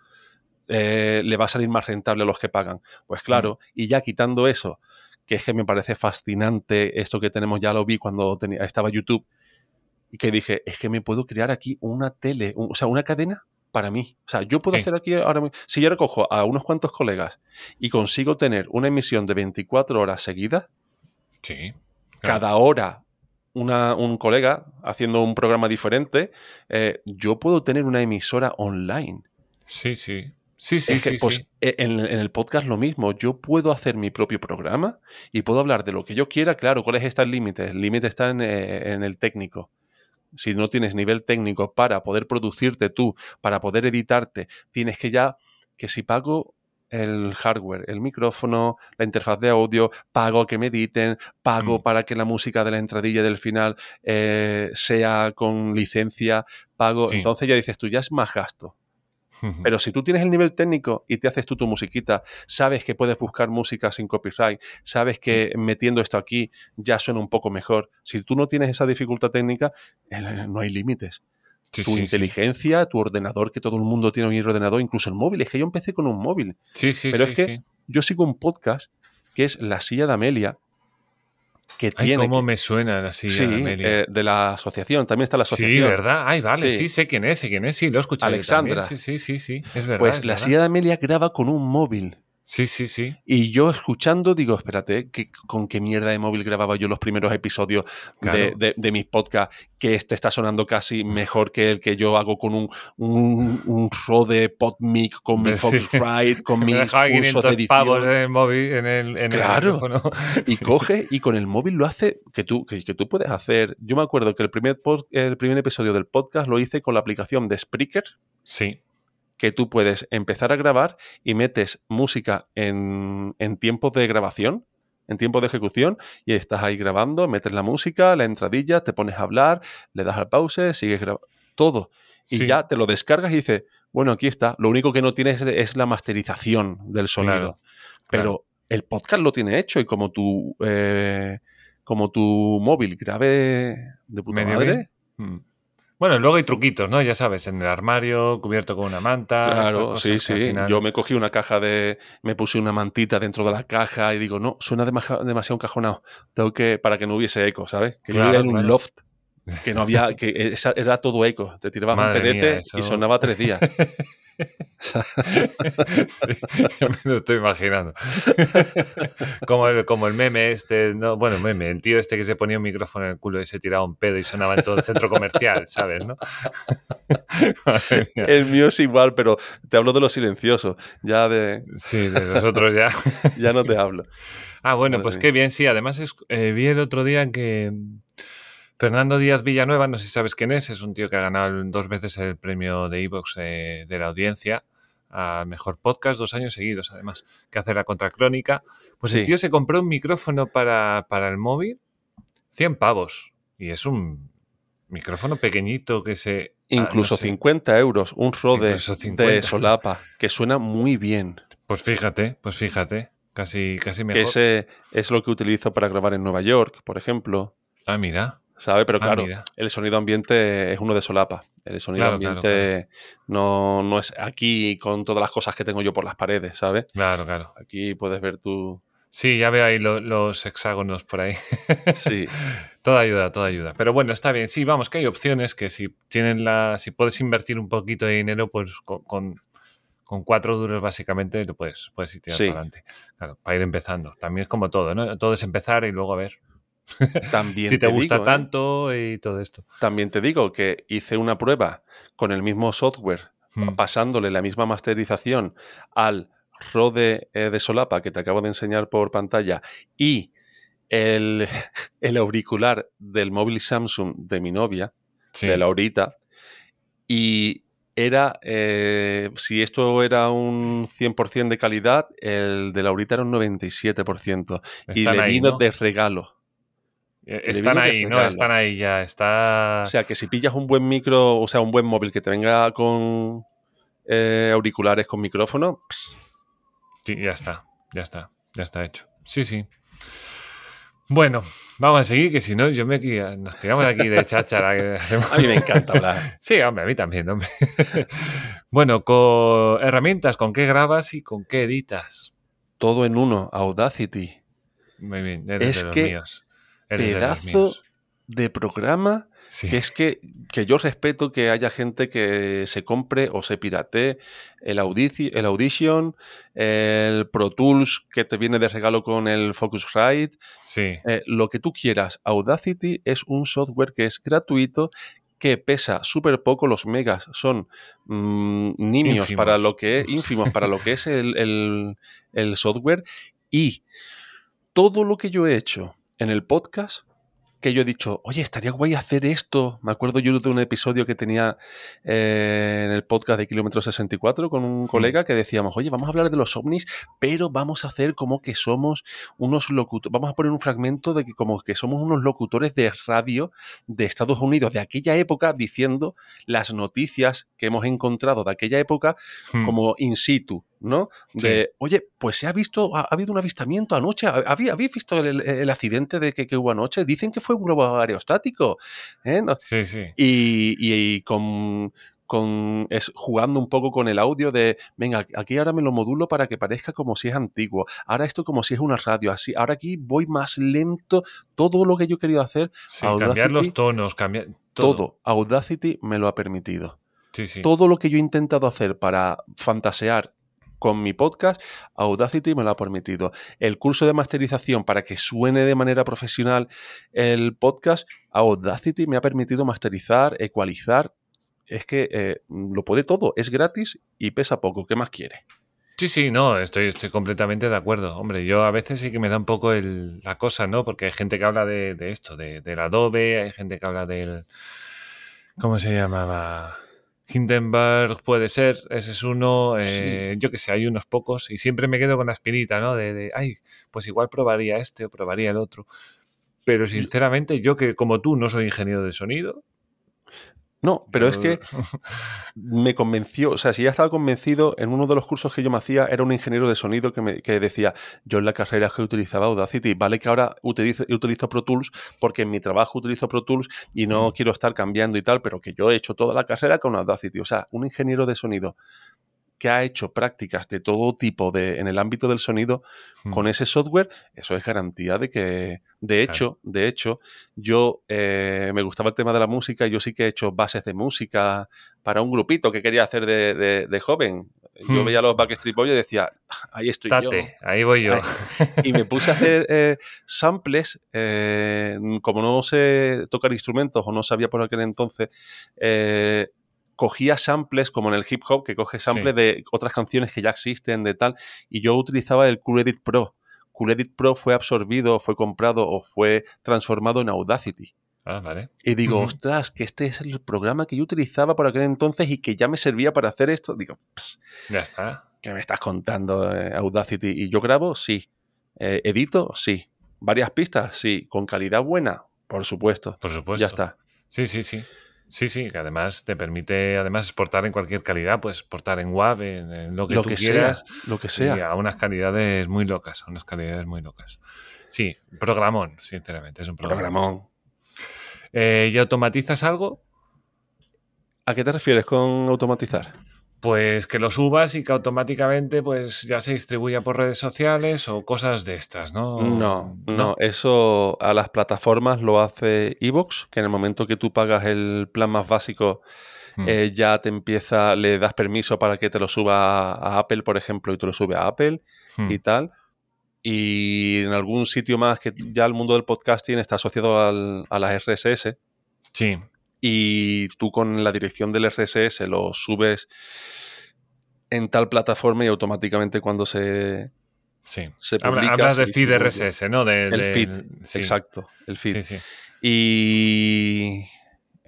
eh, le va a salir más rentable a los que pagan? Pues claro, y ya quitando eso, que es que me parece fascinante esto que tenemos, ya lo vi cuando tenía, estaba YouTube, y que dije, es que me puedo crear aquí una tele, un- o sea, una cadena para mí. O sea, yo puedo Sí. hacer aquí ahora mismo, si yo recojo a unos cuantos colegas y consigo tener una emisión de 24 horas seguidas, Sí. claro. cada hora una- un colega haciendo un programa diferente, eh, yo puedo tener una emisora online. Sí, sí. Sí, sí, Es que, sí, pues, sí. e- En, en el podcast lo mismo, yo puedo hacer mi propio programa y puedo hablar de lo que yo quiera. Claro, ¿cuál es está el límite? El límite está en, eh, en el técnico. Si no tienes nivel técnico para poder producirte tú, para poder editarte, tienes que ya, que si pago el hardware, el micrófono, la interfaz de audio, pago que me editen, pago Mm. para que la música de la entradilla y del final eh, sea con licencia, pago. Sí. Entonces ya dices tú, ya es más gasto. Pero si tú tienes el nivel técnico y te haces tú tu musiquita, sabes que puedes buscar música sin copyright, sabes que metiendo esto aquí ya suena un poco mejor. Si tú no tienes esa dificultad técnica, eh, no hay límites. Sí, tu sí, sí. inteligencia, tu ordenador, que todo el mundo tiene un ordenador, incluso el móvil. Es que yo empecé con un móvil. Sí, sí, Pero sí, es que sí. Yo sigo un podcast que es La Silla de Amelia, que Ay, tiene... cómo que- me suena así, sí, eh, de la asociación. También está la Sí, asociación. ¿verdad? Ay, vale, Sí. sí. sé quién es, sé quién es, sí, lo he escuchado. Alexandra. Sí, sí, sí, sí, es verdad. Pues es La verdad. Silla de Amelia graba con un móvil. Sí, sí, sí. Y yo escuchando digo, espérate, ¿qué- ¿con qué mierda de móvil grababa yo los primeros episodios de, Claro. de- de mis podcasts? Que este está sonando casi mejor que el que yo hago con un, un, un Rode PodMic, con mi Sí. Foxrite, con dejaba cursos de 500 edición. pavos en el móvil, en el, en Claro. el. Y coge y con el móvil lo hace que tú, que, que tú puedes hacer. Yo me acuerdo que el primer, pod- el primer episodio del podcast lo hice con la aplicación de Spreaker, Sí, que tú puedes empezar a grabar y metes música en, en tiempos de grabación, en tiempo de ejecución, y estás ahí grabando, metes la música, la entradilla, te pones a hablar, le das al pause, sigues grabando, todo. Y Sí. ya te lo descargas y dices, bueno, aquí está. Lo único que no tienes es, la masterización del sonido. Claro, Pero claro. el podcast lo tiene hecho y como tu, eh, como tu móvil grabe de puta Medio madre, bien. Bueno, luego hay truquitos, ¿no? Ya sabes, en el armario, cubierto con una manta. Claro, sí, sí. final- Yo me cogí una caja de. Me puse una mantita dentro de la caja y digo, no, suena dema- demasiado encajonado. Tengo que. Para que no hubiese eco, ¿sabes? Que Claro, en un loft. Que no había, que era todo eco. Te tirabas Madre un mía, eso- y sonaba tres días. Sí, yo me lo estoy imaginando. como, el, como el meme este, no, bueno, meme, el tío este que se ponía un micrófono en el culo y se tiraba un pedo y sonaba en todo el centro comercial, ¿sabes? ¿no? El mío es igual, pero te hablo de los silenciosos. Ya de, Sí, de nosotros ya. ya no te hablo. Ah, bueno, Madre pues mía. qué bien, sí. Además, es- eh, vi el otro día que Fernando Díaz Villanueva, no sé si sabes quién es, es un tío que ha ganado dos veces el premio de Evox de la audiencia al mejor podcast, dos años seguidos, además, que hace la contracrónica. Pues el tío se compró un micrófono para, para el móvil, 100 pavos. Y es un micrófono pequeñito que se. ah, no Incluso sé. 50 euros, un Rode de 50. solapa, que suena muy bien. Pues fíjate, pues fíjate. Casi, casi mejor. Ese es lo que utilizo para grabar en Nueva York, por ejemplo. Ah, mira. ¿Sabe? Pero Ah, claro, mira. el sonido ambiente es uno de solapa. El sonido Claro, claro, ambiente No, no es aquí con todas las cosas que tengo yo por las paredes, ¿sabes? Claro, claro. Aquí puedes ver tú. Sí, ya veo ahí lo- los hexágonos por ahí. Sí, Toda ayuda, toda ayuda. Pero bueno, está bien. Sí, vamos, que hay opciones que si tienen la, si puedes invertir un poquito de dinero, pues con, con, con cuatro duros básicamente lo puedes, puedes ir tirando Sí. adelante. Claro, para ir empezando. También es como todo, ¿no? Todo es empezar y luego a ver también si te, gusta digo, ¿eh? tanto y todo esto. También te digo que hice una prueba con el mismo software, Hmm. pasándole la misma masterización al Rode eh, de solapa que te acabo de enseñar por pantalla y el, el auricular del móvil Samsung de mi novia, Sí. de Laurita, y era, eh, si esto era un 100% de calidad, el de Laurita era un 97%. y le ahí, vino ¿no? de regalo. Eh, Están ahí, ¿no? Están ahí ya. Está. O sea, que si pillas un buen micro, o sea, un buen móvil que te venga con eh, auriculares con micrófono, ps, Sí, ya está, ya está, ya está hecho. Sí, sí. Bueno, vamos a seguir, que si no, yo me aquí, nos tiramos aquí de cháchara. a mí me encanta hablar. Sí, hombre, a mí también, hombre. bueno, con herramientas, ¿con qué grabas y con qué editas? Todo en uno, Audacity. Muy bien, eres Es de los que míos. Eres Pedazo de programa Sí. que es que, que yo respeto que haya gente que se compre o se piratee el, Audici- el Audition, el Pro Tools que te viene de regalo con el Focusrite, Sí, eh, lo que tú quieras. Audacity es un software que es gratuito que pesa súper poco, los megas son mm, nimios Ínfimos. para lo que es, ínfimos para lo que es el, el- el software y todo lo que yo he hecho en el podcast, que yo he dicho, oye, estaría guay hacer esto. Me acuerdo yo de un episodio que tenía eh, en el podcast de Kilómetro 64 con un colega que decíamos, oye, vamos a hablar de los ovnis, pero vamos a hacer como que somos unos locutores, vamos a poner un fragmento de que como que somos unos locutores de radio de Estados Unidos de aquella época diciendo las noticias que hemos encontrado de aquella época Hmm. como in situ, ¿no? Sí. De, oye, pues se ha visto, ha, ha habido un avistamiento anoche, ¿había, ¿habéis visto el, el accidente de que, que hubo anoche? Dicen que fue un globo aerostático, ¿eh? No- sí, sí. y, y- y con, con es, jugando un poco con el audio de, venga, aquí ahora me lo modulo para que parezca como si es antiguo, ahora esto como si es una radio, así, ahora aquí voy más lento, todo lo que yo he querido hacer, Sí, cambiar los tonos, cambiar todo. todo, Audacity me lo ha permitido. Sí, sí. Todo lo que yo he intentado hacer para fantasear con mi podcast, Audacity me lo ha permitido. El curso de masterización para que suene de manera profesional el podcast, Audacity me ha permitido masterizar, ecualizar. Es que eh, lo puede todo, es gratis y pesa poco. ¿Qué más quiere? Sí, sí, no, estoy, estoy completamente de acuerdo. Hombre, yo a veces sí que me da un poco la cosa, ¿no? Porque hay gente que habla de, de esto, de, del Adobe, hay gente que habla del... ¿Cómo se llamaba? Hindenburg puede ser, ese es uno, eh, yo que sé, hay unos pocos y siempre me quedo con la espinita, ¿no? De, de, ay, pues igual probaría este o probaría el otro. Pero sinceramente, yo que como tú no soy ingeniero de sonido... No, pero es que me convenció, o sea, si ya estaba convencido, en uno de los cursos que yo me hacía era un ingeniero de sonido que, me, que decía, yo en la carrera que utilizaba Audacity, vale que ahora utilizo, utilizo Pro Tools porque en mi trabajo utilizo Pro Tools y no Mm. quiero estar cambiando y tal, pero que yo he hecho toda la carrera con Audacity, o sea, un ingeniero de sonido que ha hecho prácticas de todo tipo de, en el ámbito del sonido Mm. con ese software, eso es garantía de que, de hecho, de hecho, yo eh, me gustaba el tema de la música, yo sí que he hecho bases de música para un grupito que quería hacer de, de- de joven. Yo Hmm. veía los Backstreet Boys y decía, ahí estoy yo. Tate, ahí voy yo. Y me puse a hacer eh, samples, eh, como no sé tocar instrumentos o no sabía por aquel entonces, eh, cogía samples como en el hip hop, que coge samples Sí. de otras canciones que ya existen, de tal, y yo utilizaba el Cool Edit Pro. Cool Edit Pro fue absorbido, fue comprado o fue transformado en Audacity. Ah, vale. Y digo, Ujú. ostras, que este es el programa que yo utilizaba por aquel entonces y que ya me servía para hacer esto. Digo, "Ps, Ya está. ¿Qué me estás contando, eh, Audacity? ¿Y yo grabo? Sí. Eh, ¿Edito? Sí. ¿Varias pistas? Sí. ¿Con calidad buena? Por supuesto. Por supuesto. Ya está. Sí, sí, sí. Sí, sí, que además te permite además exportar en cualquier calidad, pues exportar en WAV, en, en lo que Lo tú que quieras. sea. Lo que Y sea. a unas calidades muy locas, a unas calidades muy locas. Sí, programón, sinceramente, es un programón. Programón. Eh, ¿Y automatizas algo? ¿A qué te refieres con automatizar? Pues que lo subas y que automáticamente pues ya se distribuya por redes sociales o cosas de estas, ¿no? No, no, eso a las plataformas lo hace Evox, que en el momento que tú pagas el plan más básico, Hmm. eh, ya te empieza, le das permiso para que te lo suba a Apple, por ejemplo, y tú lo sube a Apple Hmm. y tal. Y en algún sitio más que ya el mundo del podcasting está asociado al- a las RSS. Sí, y tú con la dirección del RSS lo subes en tal plataforma y automáticamente cuando se, sí. se publica... hablas de feed. RSS, ¿no? De- El de- feed, sí, exacto, el feed. Sí, sí. Y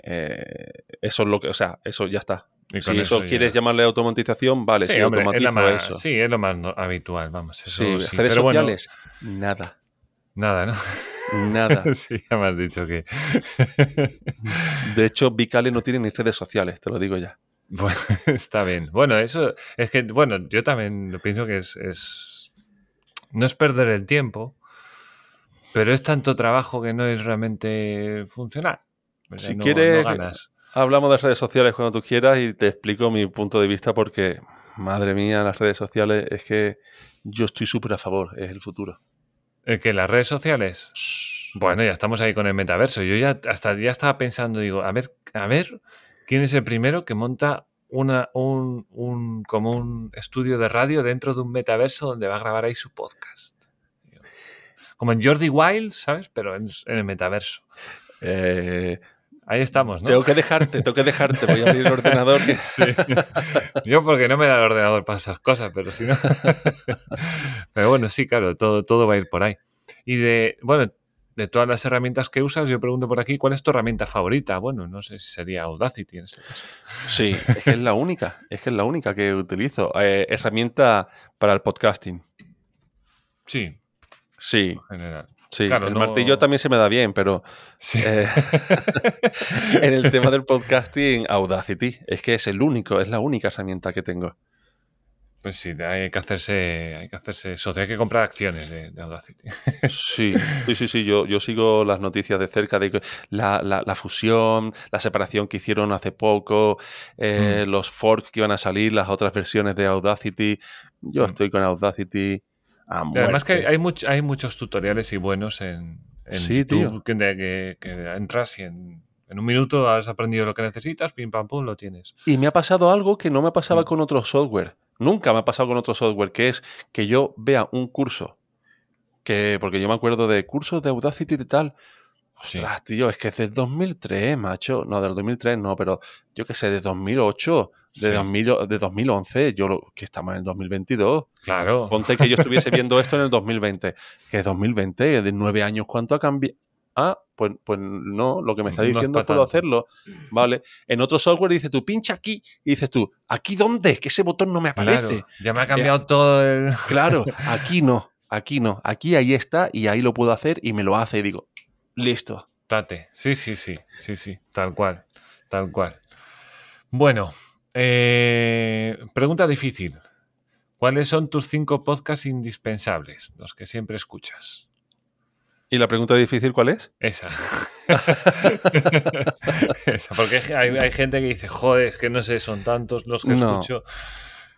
eh, eso es lo que, o sea, eso ya está. Si eso, ya- quieres llamarle automatización, vale, sí, hombre, es automatizo la más, eso. sí, es lo más habitual, vamos. Eso, Sí, redes Pero bueno, sociales, nada, nada, ¿no? Nada. sí, ya me has dicho que. De hecho, Vicale no tiene ni redes sociales, te lo digo ya. Bueno, está bien. Bueno, eso es que, bueno, yo también pienso que es, es- No es perder el tiempo, pero es tanto trabajo que no es realmente funcional. O sea, Si no- quieres- no ganas. Hablamos de redes sociales cuando tú quieras y te explico mi punto de vista porque, madre mía, las redes sociales es que yo estoy súper a favor, es el futuro. ¿El que las redes sociales? Bueno, ya estamos ahí con el metaverso. Yo ya hasta ya estaba pensando, digo, a ver, a ver, ¿quién es el primero que monta una, un, un- como un estudio de radio dentro de un metaverso donde va a grabar ahí su podcast? Como en Jordi Wild, ¿sabes? Pero en, en el metaverso. Eh, Ahí estamos, ¿no? Tengo que dejarte, tengo que dejarte. Voy a abrir el ordenador. que- Sí. Yo porque no me da el ordenador para esas cosas, pero si no. pero bueno, sí, claro, todo, todo va a ir por ahí. Y de, bueno, de todas las herramientas que usas, yo pregunto por aquí, ¿cuál es tu herramienta favorita? Bueno, no sé si sería Audacity en este caso. Sí, es que es la única, es que es la única que utilizo. Eh, herramienta para el podcasting. Sí, Sí, en general. Sí. Claro, el no- martillo también se me da bien, pero Sí. eh, en el tema del podcasting, Audacity. Es que es el único, es la única herramienta que tengo. Pues sí, hay que hacerse, hay que hacerse socio, hay que comprar acciones de, de Audacity. Sí, sí, sí, sí. Yo, yo sigo las noticias de cerca de la, la- la fusión, la separación que hicieron hace poco, eh, los forks que iban a salir, las otras versiones de Audacity. Yo Mm. estoy con Audacity Además que hay, hay, much- hay muchos tutoriales y buenos en, en Sí, YouTube que, que- que entras y en, en un minuto has aprendido lo que necesitas, pim pam pum, lo tienes. Y me ha pasado algo que no me pasaba Mm. con otro software. Nunca me ha pasado con otro software, que es que yo vea un curso, que porque yo me acuerdo de cursos de Audacity y tal. Sí. Ostras, tío, es que es del 2003, macho. No, del 2003 no, pero yo qué sé, de 2008, de, Sí. 2000 de 2011, yo lo, que estamos en el 2022. Claro. Ponte que yo estuviese viendo esto en el 2020. Que es 2020, de nueve años, ¿cuánto ha cambiado? Ah, pues, pues no, lo que me está diciendo puedo tanto. hacerlo. Vale. En otro software dices tú, pincha aquí. Y dices tú, ¿aquí dónde? Que ese botón no me aparece. Claro, ya me ha cambiado todo el... Claro, aquí no, aquí no. Aquí ahí está y ahí lo puedo hacer y me lo hace y digo, listo. Tate. Sí, sí, sí, sí, sí, tal cual, tal cual. Bueno, eh, pregunta difícil. ¿Cuáles son tus cinco podcasts indispensables, los que siempre escuchas? ¿Y la pregunta difícil cuál es? Esa. Esa, porque hay, hay gente que dice, joder, es que no sé, son tantos los que No. escucho.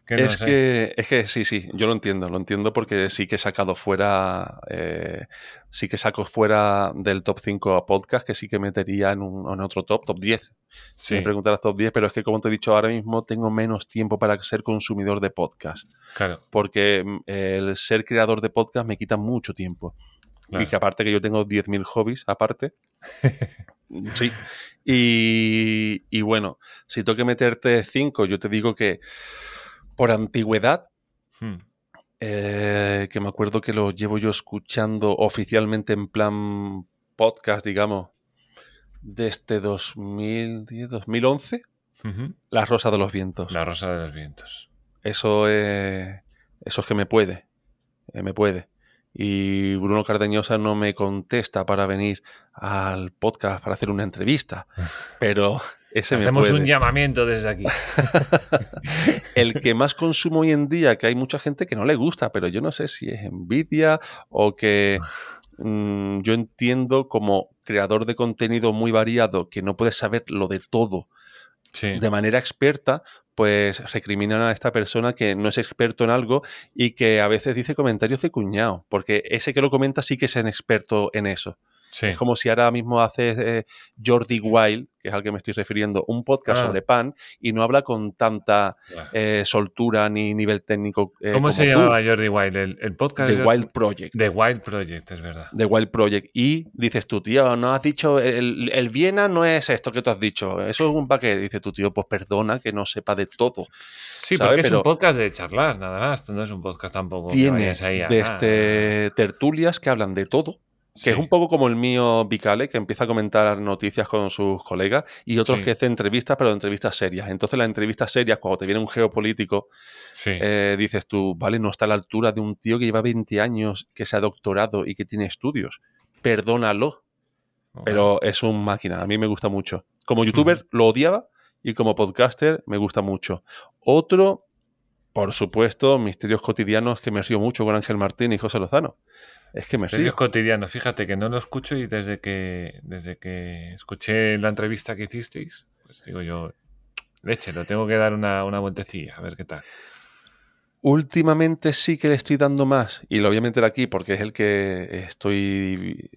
Es, que, es que sí, sí, yo lo entiendo, lo entiendo porque sí que he sacado fuera, eh, sí que saco fuera del top 5 a podcast, que sí que metería en, un, otro top, top 10. Si me preguntaras top 10, pero es que como te he dicho, ahora mismo tengo menos tiempo para ser consumidor de podcast. Claro. Porque mm, el ser creador de podcast me quita mucho tiempo. Y que aparte que yo tengo 10.000 hobbies aparte. sí. Y, y, bueno, si tengo que meterte 5, yo te digo que por antigüedad, hmm. eh, que me acuerdo que lo llevo yo escuchando oficialmente en plan podcast, digamos, desde 2010, 2011, La Rosa de los Vientos. La Rosa de los Vientos. Eso es, eso es que me puede, eh, me puede. Y Bruno Cardeñosa no me contesta para venir al podcast para hacer una entrevista, pero Hacemos un llamamiento desde aquí. el que más consumo hoy en día, que hay mucha gente que no le gusta, pero yo no sé si es envidia o que mm, yo entiendo como creador de contenido muy variado que no puedes saber lo de todo de manera experta, pues recriminan a esta persona que no es experto en algo y que a veces dice comentarios de cuñado, porque ese que lo comenta sí que es un experto en eso. Es como si ahora mismo hace eh, Jordi Wild, que es al que me estoy refiriendo, un podcast ah. sobre pan y no habla con tanta eh, soltura ni nivel técnico. Eh, ¿Cómo se llamaba Jordi Wild? El, podcast. The Wild Project. The Wild Project, es verdad. The Wild Project. Y dices tú, tío, no has dicho, el, el Viena no es esto que tú has dicho, eso es un paquete. Dice tu tío, pues perdona que no sepa de todo. Sí, porque es un podcast de charlar, nada más. No es un podcast tampoco. Tiene de este, tertulias que hablan de todo que es un poco como el mío Vicale, que empieza a comentar noticias con sus colegas, y otros que hace entrevistas, pero entrevistas serias. Entonces, las entrevistas serias, cuando te viene un geopolítico, eh, dices tú, vale, no está a la altura de un tío que lleva 20 años, que se ha doctorado y que tiene estudios. Perdónalo. Pero es un máquina, a mí me gusta mucho. Como youtuber lo odiaba y como podcaster me gusta mucho. Otro, por supuesto, Misterios Cotidianos, que me río mucho con Ángel Martín y José Lozano. Es que me río. cotidianos, fíjate que no lo escucho y desde que, desde que escuché la entrevista que hicisteis, pues digo yo, leche, lo tengo que dar una, una vueltecilla, a ver qué tal. Últimamente sí que le estoy dando más y lo voy a meter aquí porque es el que estoy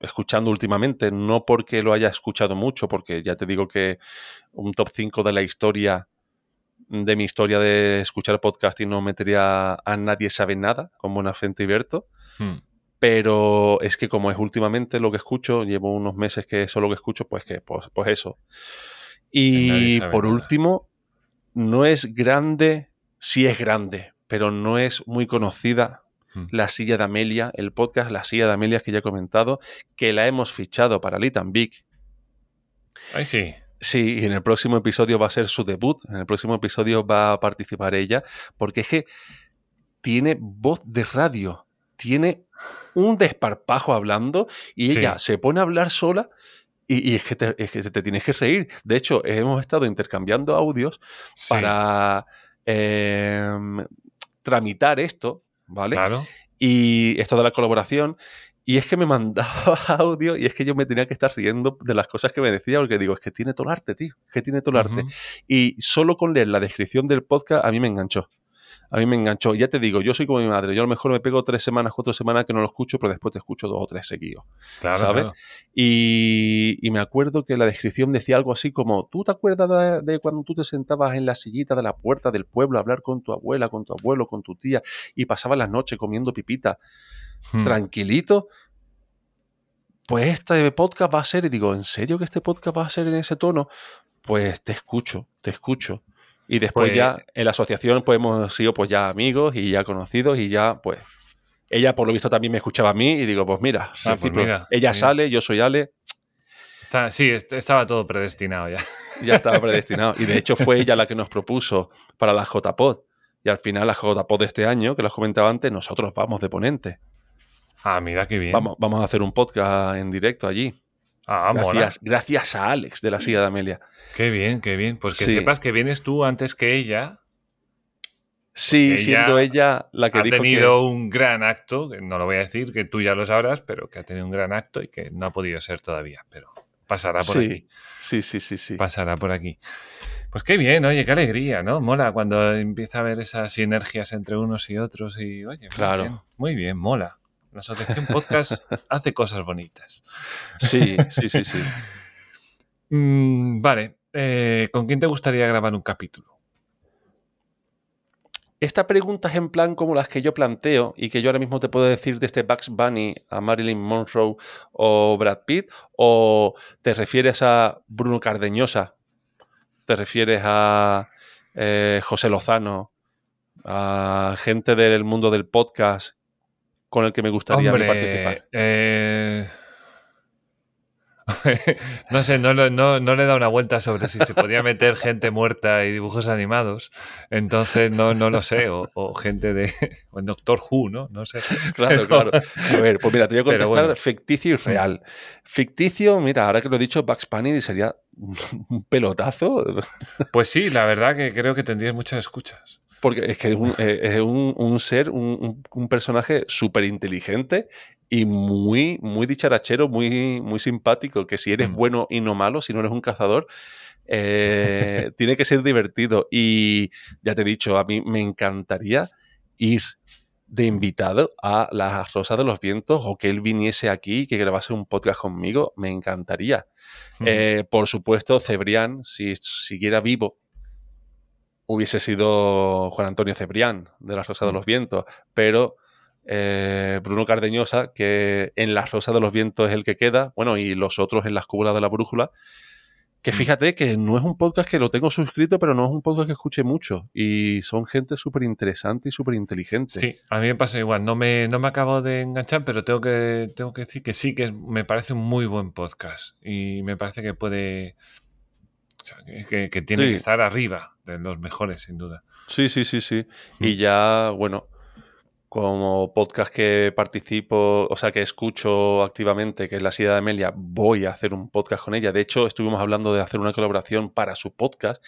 escuchando últimamente, no porque lo haya escuchado mucho, porque ya te digo que un top 5 de la historia de mi historia de escuchar podcast y no metería a nadie sabe nada, como Buenafuente y Berto. Hmm. Pero es que como es últimamente lo que escucho, llevo unos meses que eso es lo que escucho, pues que, pues, pues eso. Y por último, no es grande, sí es grande, pero no es muy conocida hmm. la silla de Amelia, el podcast La silla de Amelia que ya he comentado, que la hemos fichado para Litan Big. Ay, sí. Sí, y en el próximo episodio va a ser su debut. En el próximo episodio va a participar ella, porque es que tiene voz de radio, tiene un desparpajo hablando y ella se pone a hablar sola y, es, que te, tienes que reír. De hecho, hemos estado intercambiando audios para em, tramitar esto, ¿vale? Claro. Y esto de la colaboración. Y es que me mandaba audio y es que yo me tenía que estar riendo de las cosas que me decía, porque digo, es que tiene todo el arte, tío, es que tiene todo el arte. Y solo con leer la descripción del podcast a mí me enganchó. A mí me enganchó. Ya te digo, yo soy como mi madre. Yo a lo mejor me pego tres semanas, cuatro semanas que no lo escucho, pero después te escucho dos o tres seguidos. Claro, ¿Sabes? Y, me acuerdo que la descripción decía algo así como: ¿Tú te acuerdas de, cuando tú te sentabas en la sillita de la puerta del pueblo a hablar con tu abuela, con tu abuelo, con tu tía y pasabas las noches comiendo pipita? Hmm. tranquilito, pues este podcast va a ser, y digo, ¿en serio que este podcast va a ser en ese tono? Pues te escucho, te escucho. Y después ya pues en la asociación pues hemos sido pues ya amigos y ya conocidos y ya pues ella por lo visto también me escuchaba a mí y digo, pues mira, pues ella sale, yo soy Ale. sí, estaba todo predestinado ya. Ya estaba predestinado. Y de hecho fue ella la que nos propuso para la JPod. Y al final la JPod de este año, que lo comentaba antes, nosotros vamos de ponente. Ah, mira qué bien. Vamos, vamos a hacer un podcast en directo allí. Ah, gracias, gracias a Alex de la silla de Amelia. Qué bien, qué bien. Pues que sepas que vienes tú antes que ella. Sí, siendo ella la que ha tenido un gran acto, no lo voy a decir, que tú ya lo sabrás, pero que ha tenido un gran acto y que no ha podido ser todavía, pero pasará por aquí. Sí, sí, sí, sí. Pasará por aquí. Pues qué bien, oye, qué alegría, ¿no? Mola cuando empieza a haber esas sinergias entre unos y otros y, oye, muy Claro. bien, muy bien, mola. La Asociación Podcast hace cosas bonitas. Sí, sí, sí, sí. Mm, vale, eh, ¿con quién te gustaría grabar un capítulo? Esta pregunta es en plan como las que yo planteo y que yo ahora mismo te puedo decir desde Bugs Bunny a Marilyn Monroe o Brad Pitt, o te refieres a Bruno Cardeñosa, te refieres a eh, José Lozano, a gente del mundo del podcast con el que me gustaría participar. eh, no sé, no, lo- no- no le he dado una vuelta sobre si se podía meter gente muerta y dibujos animados. Entonces no, no lo sé. O, o gente de. O en Doctor Who, ¿no? No sé. Claro, Pero- claro. A ver, pues mira, te voy a contestar bueno. ficticio y real. Ficticio, mira, ahora que lo he dicho, Bugs Bunny sería un pelotazo. Pues sí, la verdad que creo que tendrías muchas escuchas. Porque es que es un, eh, es un- un ser, un, un- un personaje súper inteligente y muy, muy dicharachero, muy, muy simpático. Que si eres Mm. bueno y no malo, si no eres un cazador, eh, tiene que ser divertido. Y ya te he dicho, a mí me encantaría ir de invitado a las Rosas de los Vientos o que él viniese aquí y que grabase un podcast conmigo. Me encantaría. Mm. Eh, por supuesto, Cebrián, si siguiera vivo, hubiese sido Juan Antonio Cebrián, de Las Rosas de los Vientos, pero eh, Bruno Cardeñosa, que en Las Rosas de los Vientos es el que queda, bueno, y los otros en Las Cúbulas de la Brújula, que Mm. fíjate que no es un podcast que lo tengo suscrito, pero no es un podcast que escuche mucho, y son gente súper interesante y súper inteligente. Sí, a mí me pasa igual. No me, no me acabo de enganchar, pero tengo que, tengo que decir que sí, que es- me parece un muy buen podcast. Y me parece que puede. Que, que- tiene Sí. que estar arriba de los mejores, sin duda. Sí, sí, sí, sí. Mm. Y ya, bueno, como podcast que participo, o sea, que escucho activamente, que es La Sida de Amelia, voy a hacer un podcast con ella. De hecho, estuvimos hablando de hacer una colaboración para su podcast,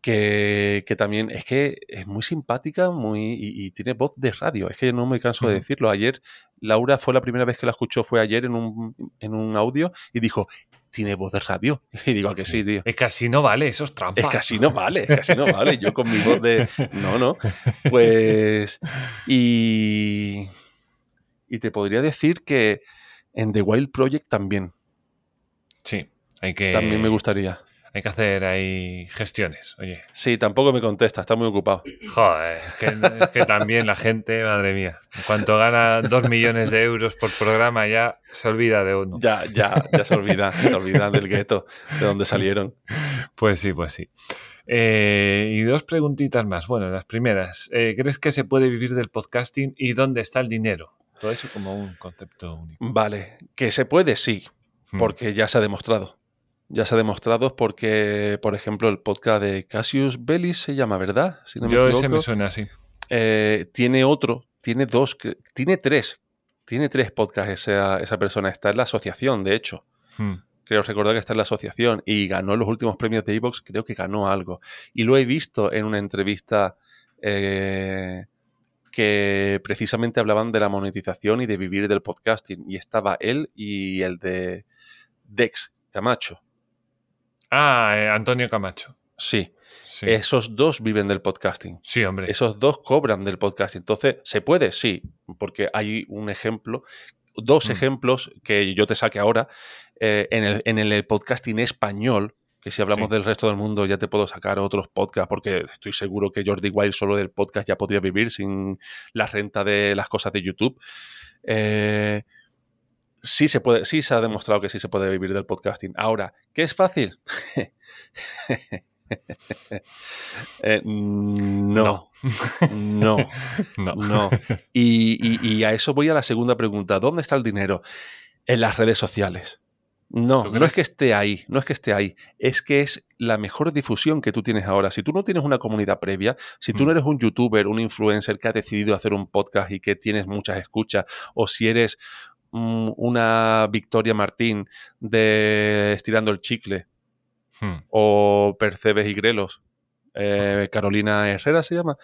que, que también es que es muy simpática muy, y, y tiene voz de radio. Es que no me canso de decirlo. Ayer, Laura fue la primera vez que la escuchó, fue ayer en un, en un audio, y dijo, tiene voz de radio. Y digo, "¿A que sí, tío. Es que así no vale, eso es trampa. Es que así no vale, es que así no vale. Yo con mi voz de. No, no. Pues. Y. Y te podría decir que en The Wild Project también. Sí, hay que, También me gustaría. Hay que hacer ahí gestiones. Oye, Sí, tampoco me contesta, está muy ocupado. joder, es que, es que también la gente, madre mía, en cuanto gana dos millones de euros por programa ya se olvida de uno. Ya, ya, ya se olvida, se olvida del gueto, de donde salieron. Pues sí, pues sí. Eh, y dos preguntitas más. Bueno, las primeras. eh, ¿Crees que se puede vivir del podcasting y dónde está el dinero? Todo eso como un concepto único. Vale, que se puede, sí, Mm. porque ya se ha demostrado. Ya se ha demostrado porque, por ejemplo, el podcast de Cassius Belli se llama, ¿verdad? Si no me Yo ese me suena así. Eh, tiene otro, tiene dos, tiene tres, tiene tres podcasts esa, esa persona. Está en la asociación, de hecho. Mm. Creo recordar que está en la asociación y ganó los últimos premios de Evox, creo que ganó algo. Y lo he visto en una entrevista eh, que precisamente hablaban de la monetización y de vivir del podcasting. Y estaba él y el de Dex Camacho. Ah, eh, Antonio Camacho. Sí, Sí. esos dos viven del podcasting. Sí, hombre. Esos dos cobran del podcast. Entonces, ¿se puede? Sí, porque hay un ejemplo, dos Mm. ejemplos que yo te saque ahora eh, en, el, en el podcasting español, que si hablamos Sí. del resto del mundo ya te puedo sacar otros podcasts, porque estoy seguro que Jordi Wild solo del podcast ya podría vivir sin la renta de las cosas de YouTube. Eh, sí se puede, sí se ha demostrado que sí se puede vivir del podcasting. Ahora, ¿qué es fácil? Eh, no. No, no. no. Y, y- y a eso voy a la segunda pregunta. ¿Dónde está el dinero? En las redes sociales. No, ¿Tú no es que esté ahí, no es que esté ahí, es que es la mejor difusión que tú tienes ahora. Si tú no tienes una comunidad previa, si tú Mm. no eres un youtuber, un influencer que ha decidido hacer un podcast y que tienes muchas escuchas, o si eres mm, una Victoria Martín de Estirando el Chicle, Mm. o Percebes y Grelos, eh, Carolina Herrera se llama,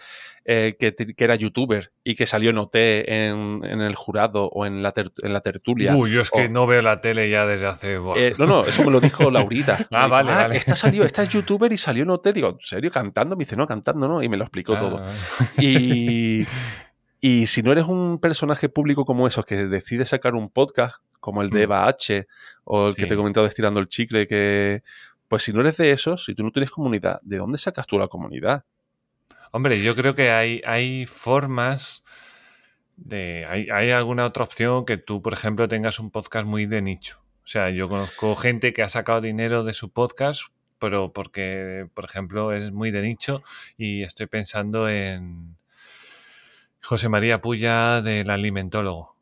eh, que, que era youtuber y que salió en OT en, en el jurado o en la, ter- en la tertulia. Uy, yo es que no veo la tele ya desde hace. Eh, no, no, eso me lo dijo Laurita. Ah, dijo, vale, vale. Esta salió, esta es youtuber y salió en OT. Digo, ¿en serio? ¿Cantando? Me dice, no, cantando, ¿no? Y me lo explicó Ah, todo. Y, y si no eres un personaje público como esos que decide sacar un podcast, como el de Hmm. Eva H. o el que te he comentado de Estirando el Chicle, que. Pues si no eres de esos, si tú no tienes comunidad, ¿de dónde sacas tú la comunidad? Hombre, yo creo que hay, hay formas de. Hay, hay alguna otra opción que tú, por ejemplo, tengas un podcast muy de nicho. O sea, yo conozco gente que ha sacado dinero de su podcast, pero porque, por ejemplo, es muy de nicho y estoy pensando en José María Puya del Alimentólogo.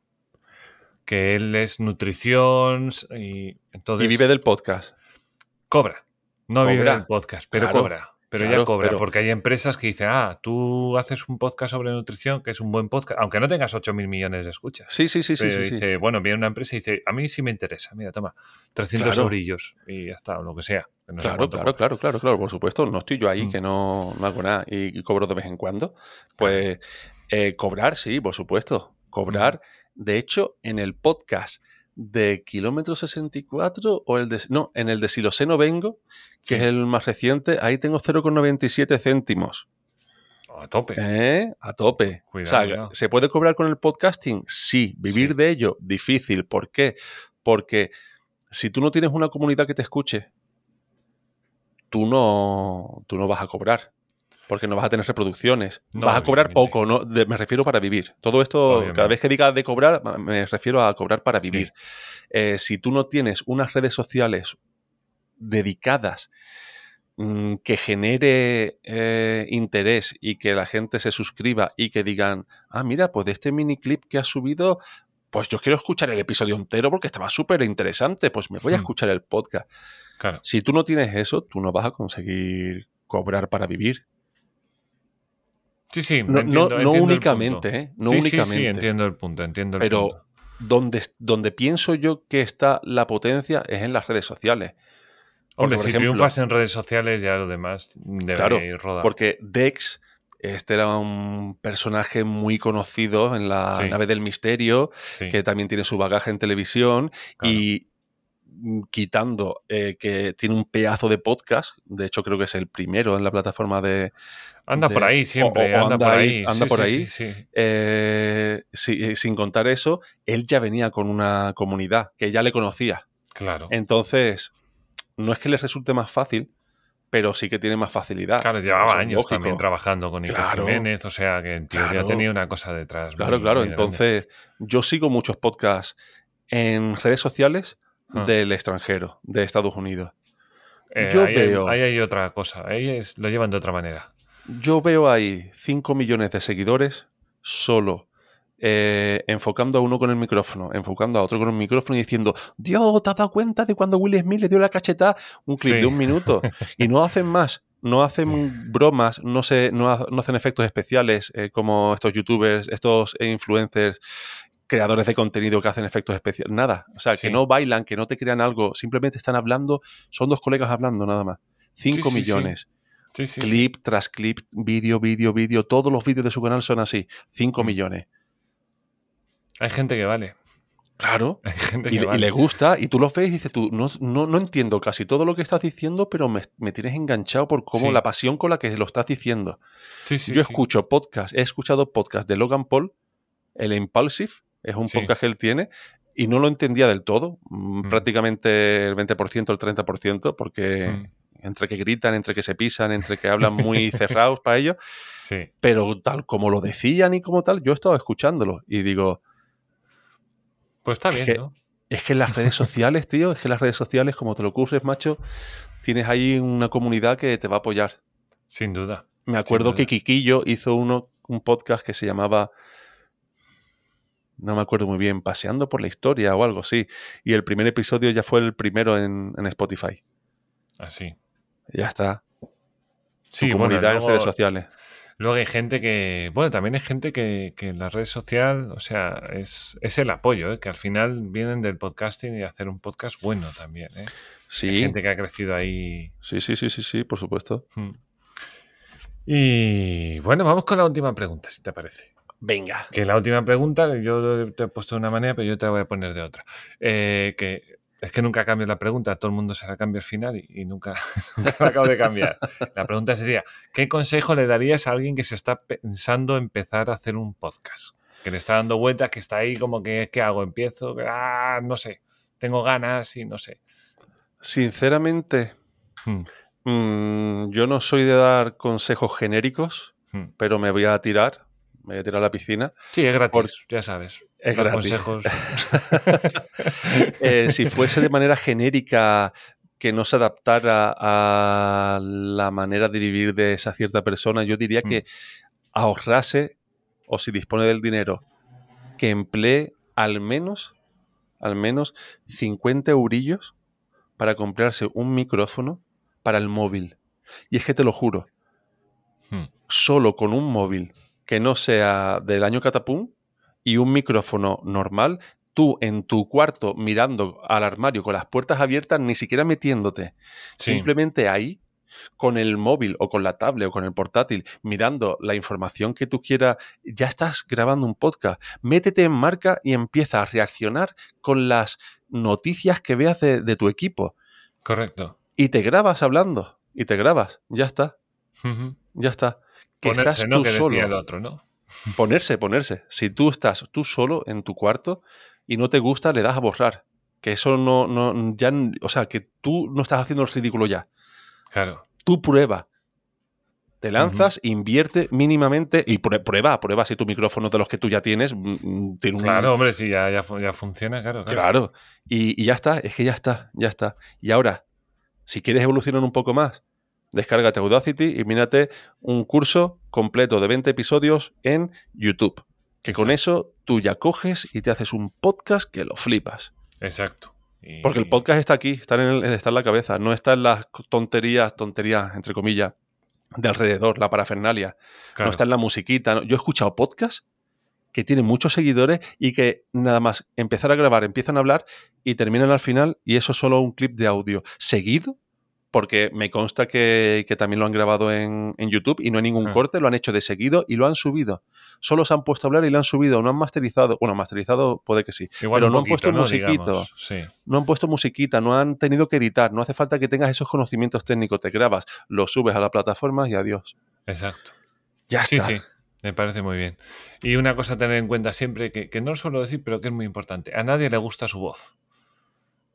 Que él es nutrición y entonces y vive del podcast. cobra. No vive del podcast, pero Claro, cobra. Pero claro, ya cobra, pero- porque hay empresas que dicen, ah, tú haces un podcast sobre nutrición, que es un buen podcast, aunque no tengas 8 mil millones de escuchas. Sí, sí, sí, sí. Pero sí, sí. dice, bueno, viene una empresa y dice, a mí sí me interesa, mira, toma, 300 Claro. eurillos y ya está, o lo que sea. que no sé Claro, claro, claro, claro, claro, por supuesto. No estoy yo ahí Mm. que no, no hago nada y, y cobro de vez en cuando. Pues eh, cobrar, sí, por supuesto. Cobrar. De hecho, en el podcast de Kilómetro 64 o el de... No, en el de Si lo sé no vengo, que Sí. es el más reciente, ahí tengo 0,97 céntimos. A tope. ¿Eh? A tope. Cuidado, o sea, cuidado. ¿se puede cobrar con el podcasting? Sí. ¿Vivir Sí. de ello? Difícil. ¿Por qué? Porque si tú no tienes una comunidad que te escuche, tú no, tú no vas a cobrar. Porque no vas a tener reproducciones. No, vas a cobrar obviamente. poco, ¿no? De- me refiero para vivir. Todo esto, Obviamente. cada vez que diga de cobrar, me refiero a cobrar para vivir. Eh, si tú no tienes unas redes sociales dedicadas mm, que genere eh, interés y que la gente se suscriba y que digan, ah, mira, pues de este mini clip que has subido, pues yo quiero escuchar el episodio entero porque estaba súper interesante, pues me voy a Hmm. escuchar el podcast. Claro. Si tú no tienes eso, tú no vas a conseguir cobrar para vivir. Sí, sí, No, entiendo, no- no entiendo el únicamente, punto. ¿eh? No sí, únicamente. sí, entiendo el punto, entiendo el Pero punto. donde, donde pienso yo que está la potencia es en las redes sociales. Hombre, por si ejemplo- triunfas en redes sociales, ya lo demás debería Claro, ir rodado. Porque Dex, este era un personaje muy conocido en la Sí. nave del misterio, Sí, que también tiene su bagaje en televisión Claro. y quitando eh, que tiene un pedazo de podcast, de hecho creo que es el primero en la plataforma de... anda de- por ahí siempre, o- o anda, anda por ahí, anda sí, por ahí. sí, sí. eh, si- eh, sin contar eso, él ya venía con una comunidad que ya le conocía. Claro. Entonces, no es que le resulte más fácil, pero sí que tiene más facilidad. Claro, llevaba años lógico. también trabajando con Iker Claro. Jiménez, o sea que en teoría Claro. tenía una cosa detrás. Claro, muy- claro. muy. Entonces, yo sigo muchos podcasts en redes sociales Ah. del extranjero, de Estados Unidos. Eh, yo ahí, hay- veo- ahí hay otra cosa, ahí es- lo llevan de otra manera. Yo veo ahí 5 millones de seguidores solo eh, enfocando a uno con el micrófono, enfocando a otro con el micrófono y diciendo, Dios, ¿te has dado cuenta de cuando Will Smith le dio la cachetada? Un clip Sí. de un minuto. Y no hacen más. No hacen bromas, no, se, no, ha- no hacen efectos especiales eh, como estos youtubers, estos influencers, creadores de contenido que hacen efectos especiales. Nada. O sea, Sí. que no bailan, que no te crean algo, simplemente están hablando, son dos colegas hablando nada más. 5 Sí, sí, sí. millones Sí, clip tras clip, vídeo, vídeo, vídeo. Todos los vídeos de su canal son así. 5 Mm. millones. Hay gente que vale. Claro. Hay gente Y, que le- y vale. le gusta, y tú los ves y dices tú, no, no, no entiendo casi todo lo que estás diciendo, pero me, me tienes enganchado por cómo la pasión con la que lo estás diciendo. Sí, sí, Yo escucho podcast, he escuchado podcast de Logan Paul, el Impulsive, es un Sí. podcast que él tiene, y no lo entendía del todo, mm, Mm. prácticamente el 20%, el 30%, porque Mm, entre que gritan, entre que se pisan, entre que hablan muy cerrados para ellos, Sí. pero tal como lo decían y como tal, yo he estado escuchándolo y digo, Pues está Es bien, que- ¿no? es que en las redes sociales, tío, es que en las redes sociales, como te lo ocurres, macho, tienes ahí una comunidad que te va a apoyar. Sin duda. Me acuerdo duda. que Kikillo hizo uno, un podcast que se llamaba, no me acuerdo muy bien, Paseando por la Historia o algo así, y el primer episodio ya fue el primero en, en Spotify. Así. Ya está. Su Sí, bueno, comunidad en luego- redes sociales. Luego hay gente que, bueno, también hay gente que, que en la red social, o sea, es, es el apoyo, ¿eh? que al final vienen del podcasting y hacer un podcast bueno también. ¿eh? Hay Sí, gente que ha crecido ahí. sí, sí, sí, sí, sí, por supuesto. Mm. Y bueno, vamos con la última pregunta, si te parece. Venga. Que la última pregunta, yo te he puesto de una manera, pero yo te la voy a poner de otra. Eh, que es que nunca cambio la pregunta, todo el mundo se la cambia al final y, nunca, nunca la acabo de cambiar. La pregunta sería, ¿qué consejo le darías a alguien que se está pensando empezar a hacer un podcast? Que le está dando vueltas, que está ahí como que, ¿qué hago? ¿Empiezo? Ah, no sé, tengo ganas y no sé. Sinceramente, Hmm, mm, yo no soy de dar consejos genéricos, hmm. pero me voy a tirar, me voy a tirar a la piscina. Sí, es gratis, Por- ya sabes. Es gratis. consejos. Eh, si fuese de manera genérica que no se adaptara a la manera de vivir de esa cierta persona, yo diría que ahorrase, o si dispone del dinero, que emplee al menos, al menos 50 eurillos para comprarse un micrófono para el móvil. Y es que te lo juro, Hmm. solo con un móvil que no sea del año catapum y un micrófono normal, tú en tu cuarto mirando al armario con las puertas abiertas, ni siquiera metiéndote, Sí. simplemente ahí con el móvil o con la tablet o con el portátil, mirando la información que tú quieras, ya estás grabando un podcast. Métete en marca y empieza a reaccionar con las noticias que veas de, de tu equipo. Correcto. Y te grabas hablando. Y te grabas. Ya está. Ya está. Que Ponerse, estás ¿no? tú Que solo. el otro, ¿no? Ponerse, ponerse. Si tú estás tú solo en tu cuarto y no te gusta, le das a borrar. Que eso no, no, ya, o sea, que tú no estás haciendo el ridículo ya. Claro. Tú prueba. Te lanzas, invierte mínimamente y prue- prueba, prueba si tu micrófono de los que tú ya tienes mm, mm, tiene un... Claro, hombre, si ya, ya, ya funciona, claro. claro. Claro. Y, y ya está, es que ya está, ya está. Y ahora, si quieres evolucionar un poco más, descárgate Audacity y mírate un curso completo de 20 episodios en YouTube. Que con eso tú ya coges y te haces un podcast que lo flipas. Exacto. Y- Porque el podcast está aquí, está en, el- está en la cabeza, no está en las tonterías, tonterías, entre comillas, de alrededor, la parafernalia. claro. No está en la musiquita. ¿no? Yo he escuchado podcasts que tienen muchos seguidores y que nada más empezar a grabar, empiezan a hablar y terminan al final y eso es solo un clip de audio seguido. Porque me consta que, que también lo han grabado en, en YouTube y no hay ningún Ah. corte, lo han hecho de seguido y lo han subido. Solo se han puesto a hablar y lo han subido, no han masterizado. Bueno, masterizado puede que sí. Igual pero no han puesto ¿no? musiquito. Sí. No han puesto musiquita, no han tenido que editar, no hace falta que tengas esos conocimientos técnicos, te grabas, lo subes a la plataforma y adiós. Exacto. Ya Sí, está. sí. Me parece muy bien. Y una cosa a tener en cuenta siempre, que, que no suelo decir, pero que es muy importante. A nadie le gusta su voz.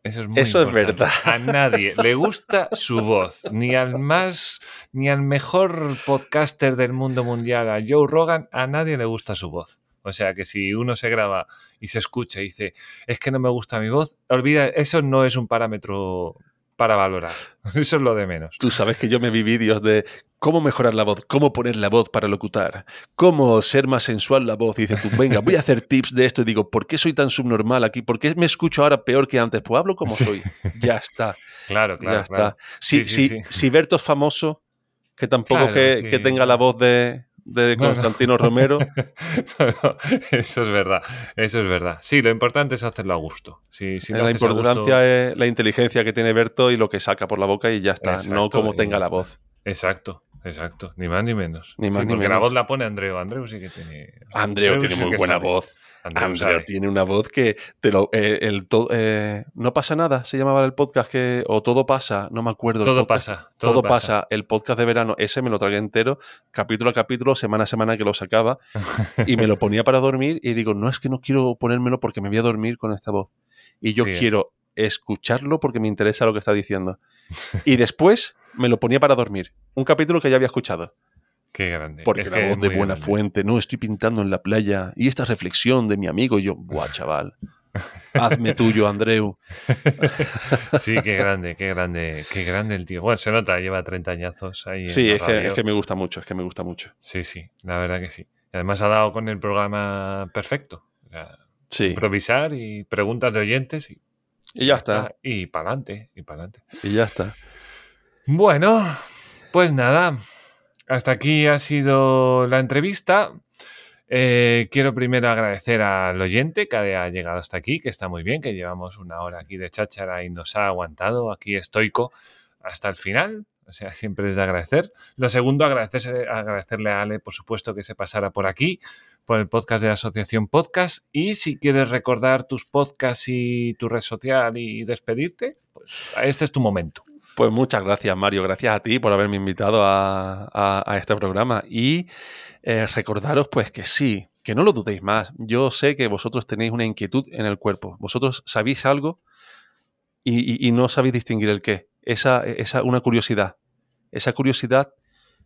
Eso es muy Eso es importante. verdad. A nadie le gusta su voz. Ni al más, ni al mejor podcaster del mundo mundial, a Joe Rogan, a nadie le gusta su voz. O sea que si uno se graba y se escucha y dice, es que no me gusta mi voz, olvida, eso no es un parámetro para valorar. Eso es lo de menos. Tú sabes que yo me vi vídeos de cómo mejorar la voz, cómo poner la voz para locutar, cómo ser más sensual la voz. Y dices tú, venga, voy a hacer tips de esto. Y digo, ¿por qué soy tan subnormal aquí? ¿Por qué me escucho ahora peor que antes? Pues hablo como soy. Ya está, Claro, claro, ya claro. está. Si, Sí, sí, si, si Berto es famoso, que tampoco Claro, que, que tenga la voz de, de No, no. Constantino Romero. No, no, eso es verdad, eso es verdad. Sí, lo importante es hacerlo a gusto. Si, si la importancia gusto- es la inteligencia que tiene Berto y lo que saca por la boca y ya está. no como tenga la está. voz. Exacto, exacto. Ni más ni menos. Ni Sí, más ni porque la menos. voz la pone Andreu. Andreu sí que tiene. Andreu tiene muy buena sabe. voz. Andreu sabe. tiene una voz que te lo, eh, el to- eh, no pasa nada, se llamaba el podcast que o todo pasa, no me acuerdo. Todo podcast. pasa. Todo, pasa. El podcast de verano, ese me lo tragué entero, capítulo a capítulo, semana a semana que lo sacaba, y me lo ponía para dormir y digo, no es que no quiero ponérmelo porque me voy a dormir con esta voz. Y yo Sí. quiero escucharlo porque me interesa lo que está diciendo. Y después me lo ponía para dormir. Un capítulo que ya había escuchado. Qué grande. Porque Es la voz de buena grande. fuente, no, estoy pintando en la playa. Y esta reflexión de mi amigo, y yo, buah, chaval. Hazme tuyo, Andreu. Sí, qué grande, qué grande, qué grande el tío. Bueno, se nota, lleva 30 añazos ahí. Sí, es que, es que me gusta mucho, es que me gusta mucho. Sí, sí, la verdad que sí. Y además ha dado con el programa perfecto. O sea, Sí, improvisar y preguntas de oyentes y, y ya está, y para adelante, y para adelante. y ya está. Bueno, pues nada, hasta aquí ha sido la entrevista. Eh, quiero primero agradecer al oyente que ha llegado hasta aquí, que está muy bien, que llevamos una hora aquí de cháchara y nos ha aguantado aquí estoico hasta el final. O sea, siempre es de agradecer. Lo segundo, agradecerse, agradecerle a Ale, por supuesto, que se pasara por aquí, por el podcast de la Asociación Podcast. Y si quieres recordar tus podcasts y tu red social y despedirte, pues este es tu momento. Pues muchas gracias, Mario. Gracias a ti por haberme invitado a, este programa. Y eh, recordaros, pues, que sí, que no lo dudéis más. Yo sé que vosotros tenéis una inquietud en el cuerpo. Vosotros sabéis algo y, no sabéis distinguir el qué. Esa, esa, una curiosidad. Esa curiosidad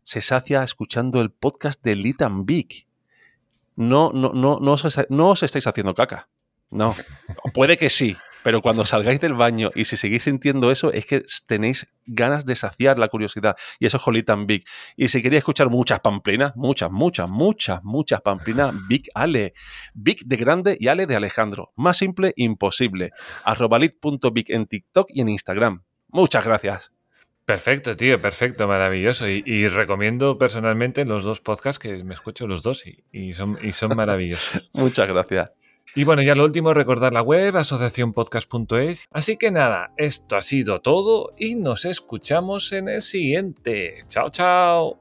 se sacia escuchando el podcast de Litan Big. No, no, no, no, no os estáis haciendo caca. No. Puede que sí, pero cuando salgáis del baño y si seguís sintiendo eso, es que tenéis ganas de saciar la curiosidad. Y eso es Holy Big. Y si queréis escuchar muchas pamplinas, muchas, muchas, muchas, muchas pamplinas, Big Ale. Big de grande y Ale de Alejandro. Más simple, imposible. Arrobalit.big en TikTok y en Instagram. Muchas gracias. Perfecto, tío, perfecto, maravilloso. Y, recomiendo personalmente los dos podcasts que me escucho los dos y, son, y son maravillosos. Muchas gracias. Y bueno, ya lo último, recordar la web, asociacionpodcast.es. Así que nada, esto ha sido todo y nos escuchamos en el siguiente. Chao, chao.